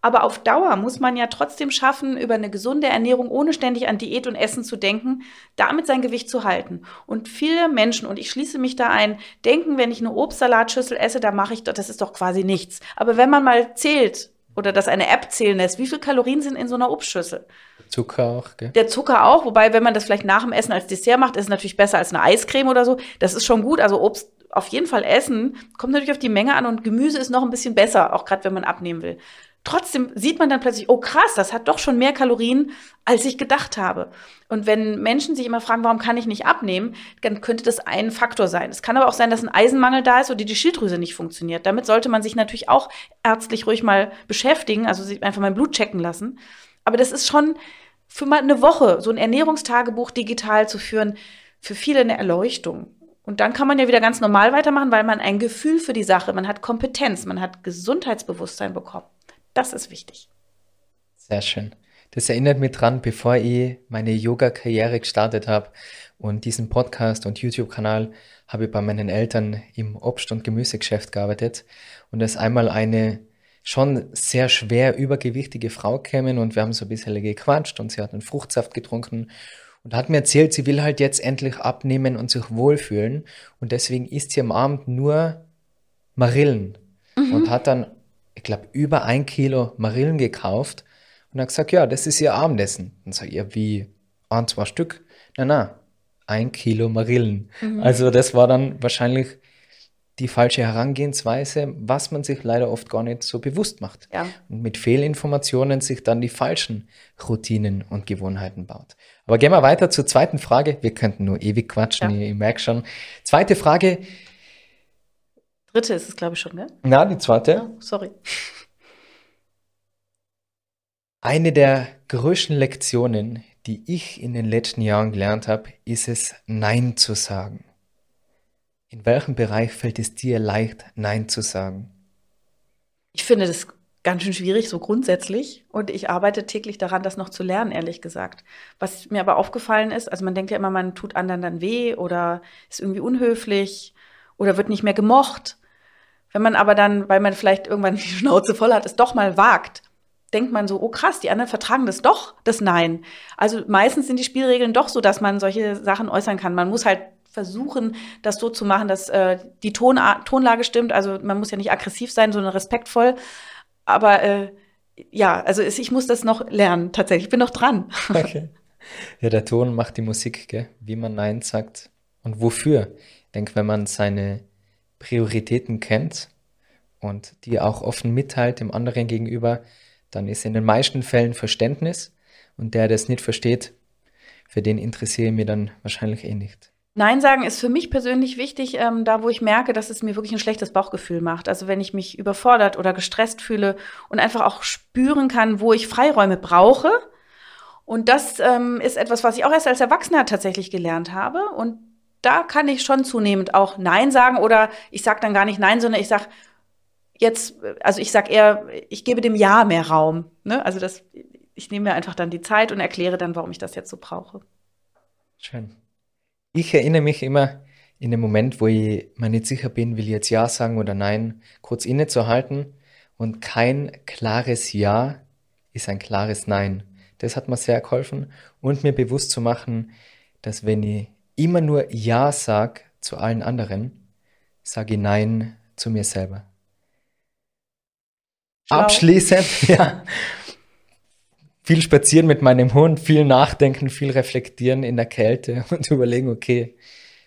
Aber auf Dauer muss man ja trotzdem schaffen, über eine gesunde Ernährung, ohne ständig an Diät und Essen zu denken, damit sein Gewicht zu halten. Und viele Menschen, und ich schließe mich da ein, denken, wenn ich eine Obstsalatschüssel esse, da mache ich doch, das ist doch quasi nichts. Aber wenn man mal zählt, oder dass eine App zählen lässt, wie viele Kalorien sind in so einer Obstschüssel? Zucker auch, gell? Der Zucker auch, wobei, wenn man das vielleicht nach dem Essen als Dessert macht, ist es natürlich besser als eine Eiscreme oder so. Das ist schon gut. Also Obst auf jeden Fall essen. Kommt natürlich auf die Menge an und Gemüse ist noch ein bisschen besser, auch gerade wenn man abnehmen will. Trotzdem sieht man dann plötzlich, oh krass, das hat doch schon mehr Kalorien, als ich gedacht habe. Und wenn Menschen sich immer fragen, warum kann ich nicht abnehmen, dann könnte das ein Faktor sein. Es kann aber auch sein, dass ein Eisenmangel da ist oder die Schilddrüse nicht funktioniert. Damit sollte man sich natürlich auch ärztlich ruhig mal beschäftigen, also sich einfach mal Blut checken lassen. Aber das ist schon für mal eine Woche, so ein Ernährungstagebuch digital zu führen, für viele eine Erleuchtung. Und dann kann man ja wieder ganz normal weitermachen, weil man ein Gefühl für die Sache, man hat Kompetenz, man hat Gesundheitsbewusstsein bekommen. Das ist wichtig. Sehr schön. Das erinnert mich dran, bevor ich meine Yoga-Karriere gestartet habe und diesen Podcast und YouTube-Kanal habe ich bei meinen Eltern im Obst- und Gemüsegeschäft gearbeitet und da ist einmal eine schon sehr schwer übergewichtige Frau gekommen und wir haben so ein bisschen gequatscht und sie hat einen Fruchtsaft getrunken und hat mir erzählt, sie will halt jetzt endlich abnehmen und sich wohlfühlen und deswegen isst sie am Abend nur Marillen mhm. und hat dann ich glaube, über ein Kilo Marillen gekauft und hat gesagt, ja, das ist ihr Abendessen. Und sage ich, ja, wie? Ein, zwei Stück? Na, na, ein Kilo Marillen. Mhm. Also das war dann wahrscheinlich die falsche Herangehensweise, was man sich leider oft gar nicht so bewusst macht. Ja. Und mit Fehlinformationen sich dann die falschen Routinen und Gewohnheiten baut. Aber gehen wir weiter zur zweiten Frage. Wir könnten nur ewig quatschen, ja. ich, ich merke schon. Zweite Frage, Dritte ist es, glaube ich, schon, ne? Na, die zweite. Oh, sorry. Eine der größten Lektionen, die ich in den letzten Jahren gelernt habe, ist es, Nein zu sagen. In welchem Bereich fällt es dir leicht, Nein zu sagen? Ich finde das ganz schön schwierig, so grundsätzlich. Und ich arbeite täglich daran, das noch zu lernen, ehrlich gesagt. Was mir aber aufgefallen ist, also man denkt ja immer, man tut anderen dann weh oder ist irgendwie unhöflich oder wird nicht mehr gemocht. Wenn man aber dann, weil man vielleicht irgendwann die Schnauze voll hat, es doch mal wagt, denkt man so, oh krass, die anderen vertragen das doch, das Nein. Also meistens sind die Spielregeln doch so, dass man solche Sachen äußern kann. Man muss halt versuchen, das so zu machen, dass äh, die Ton Tonlage stimmt. Also man muss ja nicht aggressiv sein, sondern respektvoll. Aber äh, ja, also ich muss das noch lernen, tatsächlich. Ich bin noch dran. Okay. Ja, der Ton macht die Musik, gell? wie man Nein sagt und wofür. Ich denke, wenn man seine Prioritäten kennt und die auch offen mitteilt dem anderen gegenüber, dann ist in den meisten Fällen Verständnis und der, der es nicht versteht, für den interessiere ich mich dann wahrscheinlich eh nicht. Nein sagen ist für mich persönlich wichtig, ähm, da wo ich merke, dass es mir wirklich ein schlechtes Bauchgefühl macht. Also wenn ich mich überfordert oder gestresst fühle und einfach auch spüren kann, wo ich Freiräume brauche. Und das ähm, ist etwas, was ich auch erst als Erwachsener tatsächlich gelernt habe. Und da kann ich schon zunehmend auch Nein sagen oder ich sage dann gar nicht Nein, sondern ich sage jetzt, also ich sage eher, ich gebe dem Ja mehr Raum. Ne? Also das, ich nehme mir einfach dann die Zeit und erkläre dann, warum ich das jetzt so brauche. Schön. Ich erinnere mich immer in dem Moment, wo ich mir nicht sicher bin, will ich jetzt Ja sagen oder Nein, kurz innezuhalten und kein klares Ja ist ein klares Nein. Das hat mir sehr geholfen und mir bewusst zu machen, dass wenn ich immer nur Ja sage zu allen anderen, sage ich Nein zu mir selber. Schlau. Abschließend, ja, viel spazieren mit meinem Hund, viel nachdenken, viel reflektieren in der Kälte und überlegen, okay,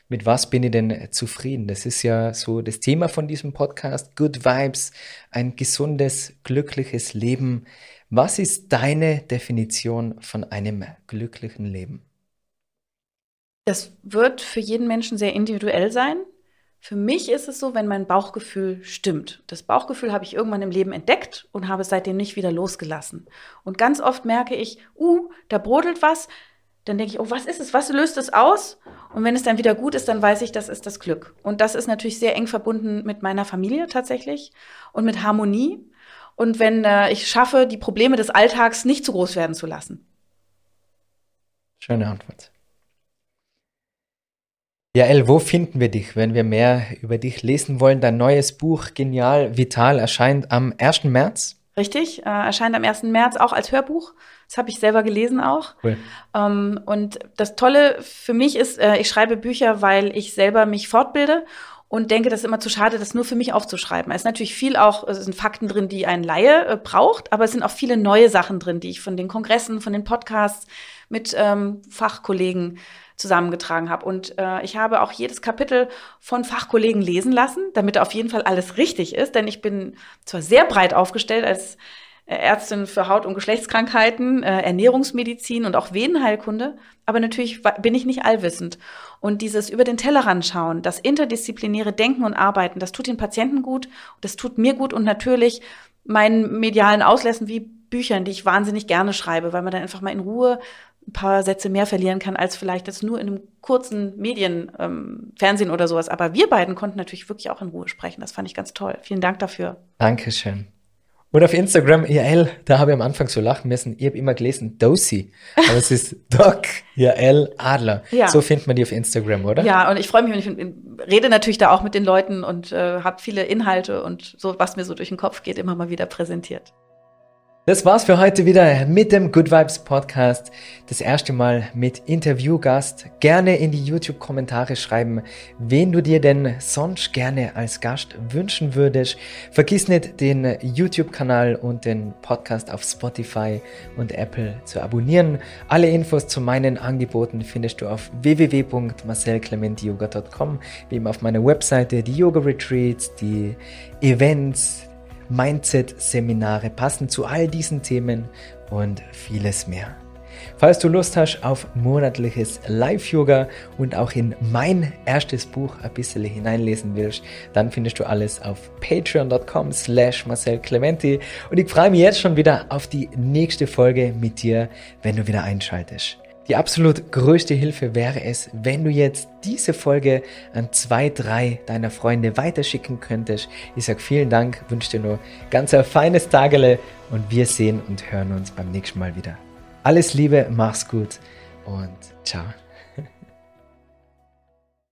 mit was bin ich denn zufrieden? Das ist ja so das Thema von diesem Podcast, Good Vibes, ein gesundes, glückliches Leben. Was ist deine Definition von einem glücklichen Leben? Das wird für jeden Menschen sehr individuell sein. Für mich ist es so, wenn mein Bauchgefühl stimmt. Das Bauchgefühl habe ich irgendwann im Leben entdeckt und habe es seitdem nicht wieder losgelassen. Und ganz oft merke ich, uh, da brodelt was. Dann denke ich, oh, was ist es? Was löst es aus? Und wenn es dann wieder gut ist, dann weiß ich, das ist das Glück. Und das ist natürlich sehr eng verbunden mit meiner Familie tatsächlich und mit Harmonie. Und wenn äh, ich schaffe, die Probleme des Alltags nicht zu groß werden zu lassen. Schöne Antwort. Ja, El, wo finden wir dich, wenn wir mehr über dich lesen wollen? Dein neues Buch Genial Vital erscheint am 1. März. Richtig, äh, erscheint am 1. März auch als Hörbuch. Das habe ich selber gelesen auch. Cool. Ähm, und das Tolle für mich ist, äh, ich schreibe Bücher, weil ich selber mich fortbilde und denke, das ist immer zu schade, das nur für mich aufzuschreiben. Es ist natürlich viel auch, es sind Fakten drin, die ein Laie äh, braucht, aber es sind auch viele neue Sachen drin, die ich von den Kongressen, von den Podcasts mit ähm, Fachkollegen zusammengetragen habe. Und äh, ich habe auch jedes Kapitel von Fachkollegen lesen lassen, damit auf jeden Fall alles richtig ist. Denn ich bin zwar sehr breit aufgestellt als äh, Ärztin für Haut- und Geschlechtskrankheiten, äh, Ernährungsmedizin und auch Venenheilkunde, aber natürlich bin ich nicht allwissend. Und dieses über den Tellerrand schauen, das interdisziplinäre Denken und Arbeiten, das tut den Patienten gut, das tut mir gut und natürlich meinen medialen Auslässen wie Büchern, die ich wahnsinnig gerne schreibe, weil man dann einfach mal in Ruhe ein paar Sätze mehr verlieren kann, als vielleicht jetzt nur in einem kurzen Medien, ähm, Fernsehen oder sowas. Aber wir beiden konnten natürlich wirklich auch in Ruhe sprechen. Das fand ich ganz toll. Vielen Dank dafür. Dankeschön. Und auf Instagram, Jael, da habe ich am Anfang so lachen müssen. Ich habe immer gelesen, Dosi. Aber es ist Doc Jael Adler. Ja. So findet man die auf Instagram, oder? Ja, und ich freue mich, wenn ich rede natürlich da auch mit den Leuten und äh, habe viele Inhalte und so, was mir so durch den Kopf geht, immer mal wieder präsentiert. Das war's für heute wieder mit dem Good Vibes Podcast. Das erste Mal mit Interviewgast. Gerne in die YouTube-Kommentare schreiben, wen du dir denn sonst gerne als Gast wünschen würdest. Vergiss nicht, den YouTube-Kanal und den Podcast auf Spotify und Apple zu abonnieren. Alle Infos zu meinen Angeboten findest du auf www.marcelclementiyoga.com, wie eben auf meiner Webseite, die Yoga Retreats, die Events, Mindset-Seminare passen zu all diesen Themen und vieles mehr. Falls du Lust hast auf monatliches Live-Yoga und auch in mein erstes Buch ein bisschen hineinlesen willst, dann findest du alles auf patreon.com slash Marcel Clementi und ich freue mich jetzt schon wieder auf die nächste Folge mit dir, wenn du wieder einschaltest. Die absolut größte Hilfe wäre es, wenn du jetzt diese Folge an zwei, drei deiner Freunde weiterschicken könntest. Ich sage vielen Dank, wünsche dir nur ganz ein feines Tagele und wir sehen und hören uns beim nächsten Mal wieder. Alles Liebe, mach's gut und ciao.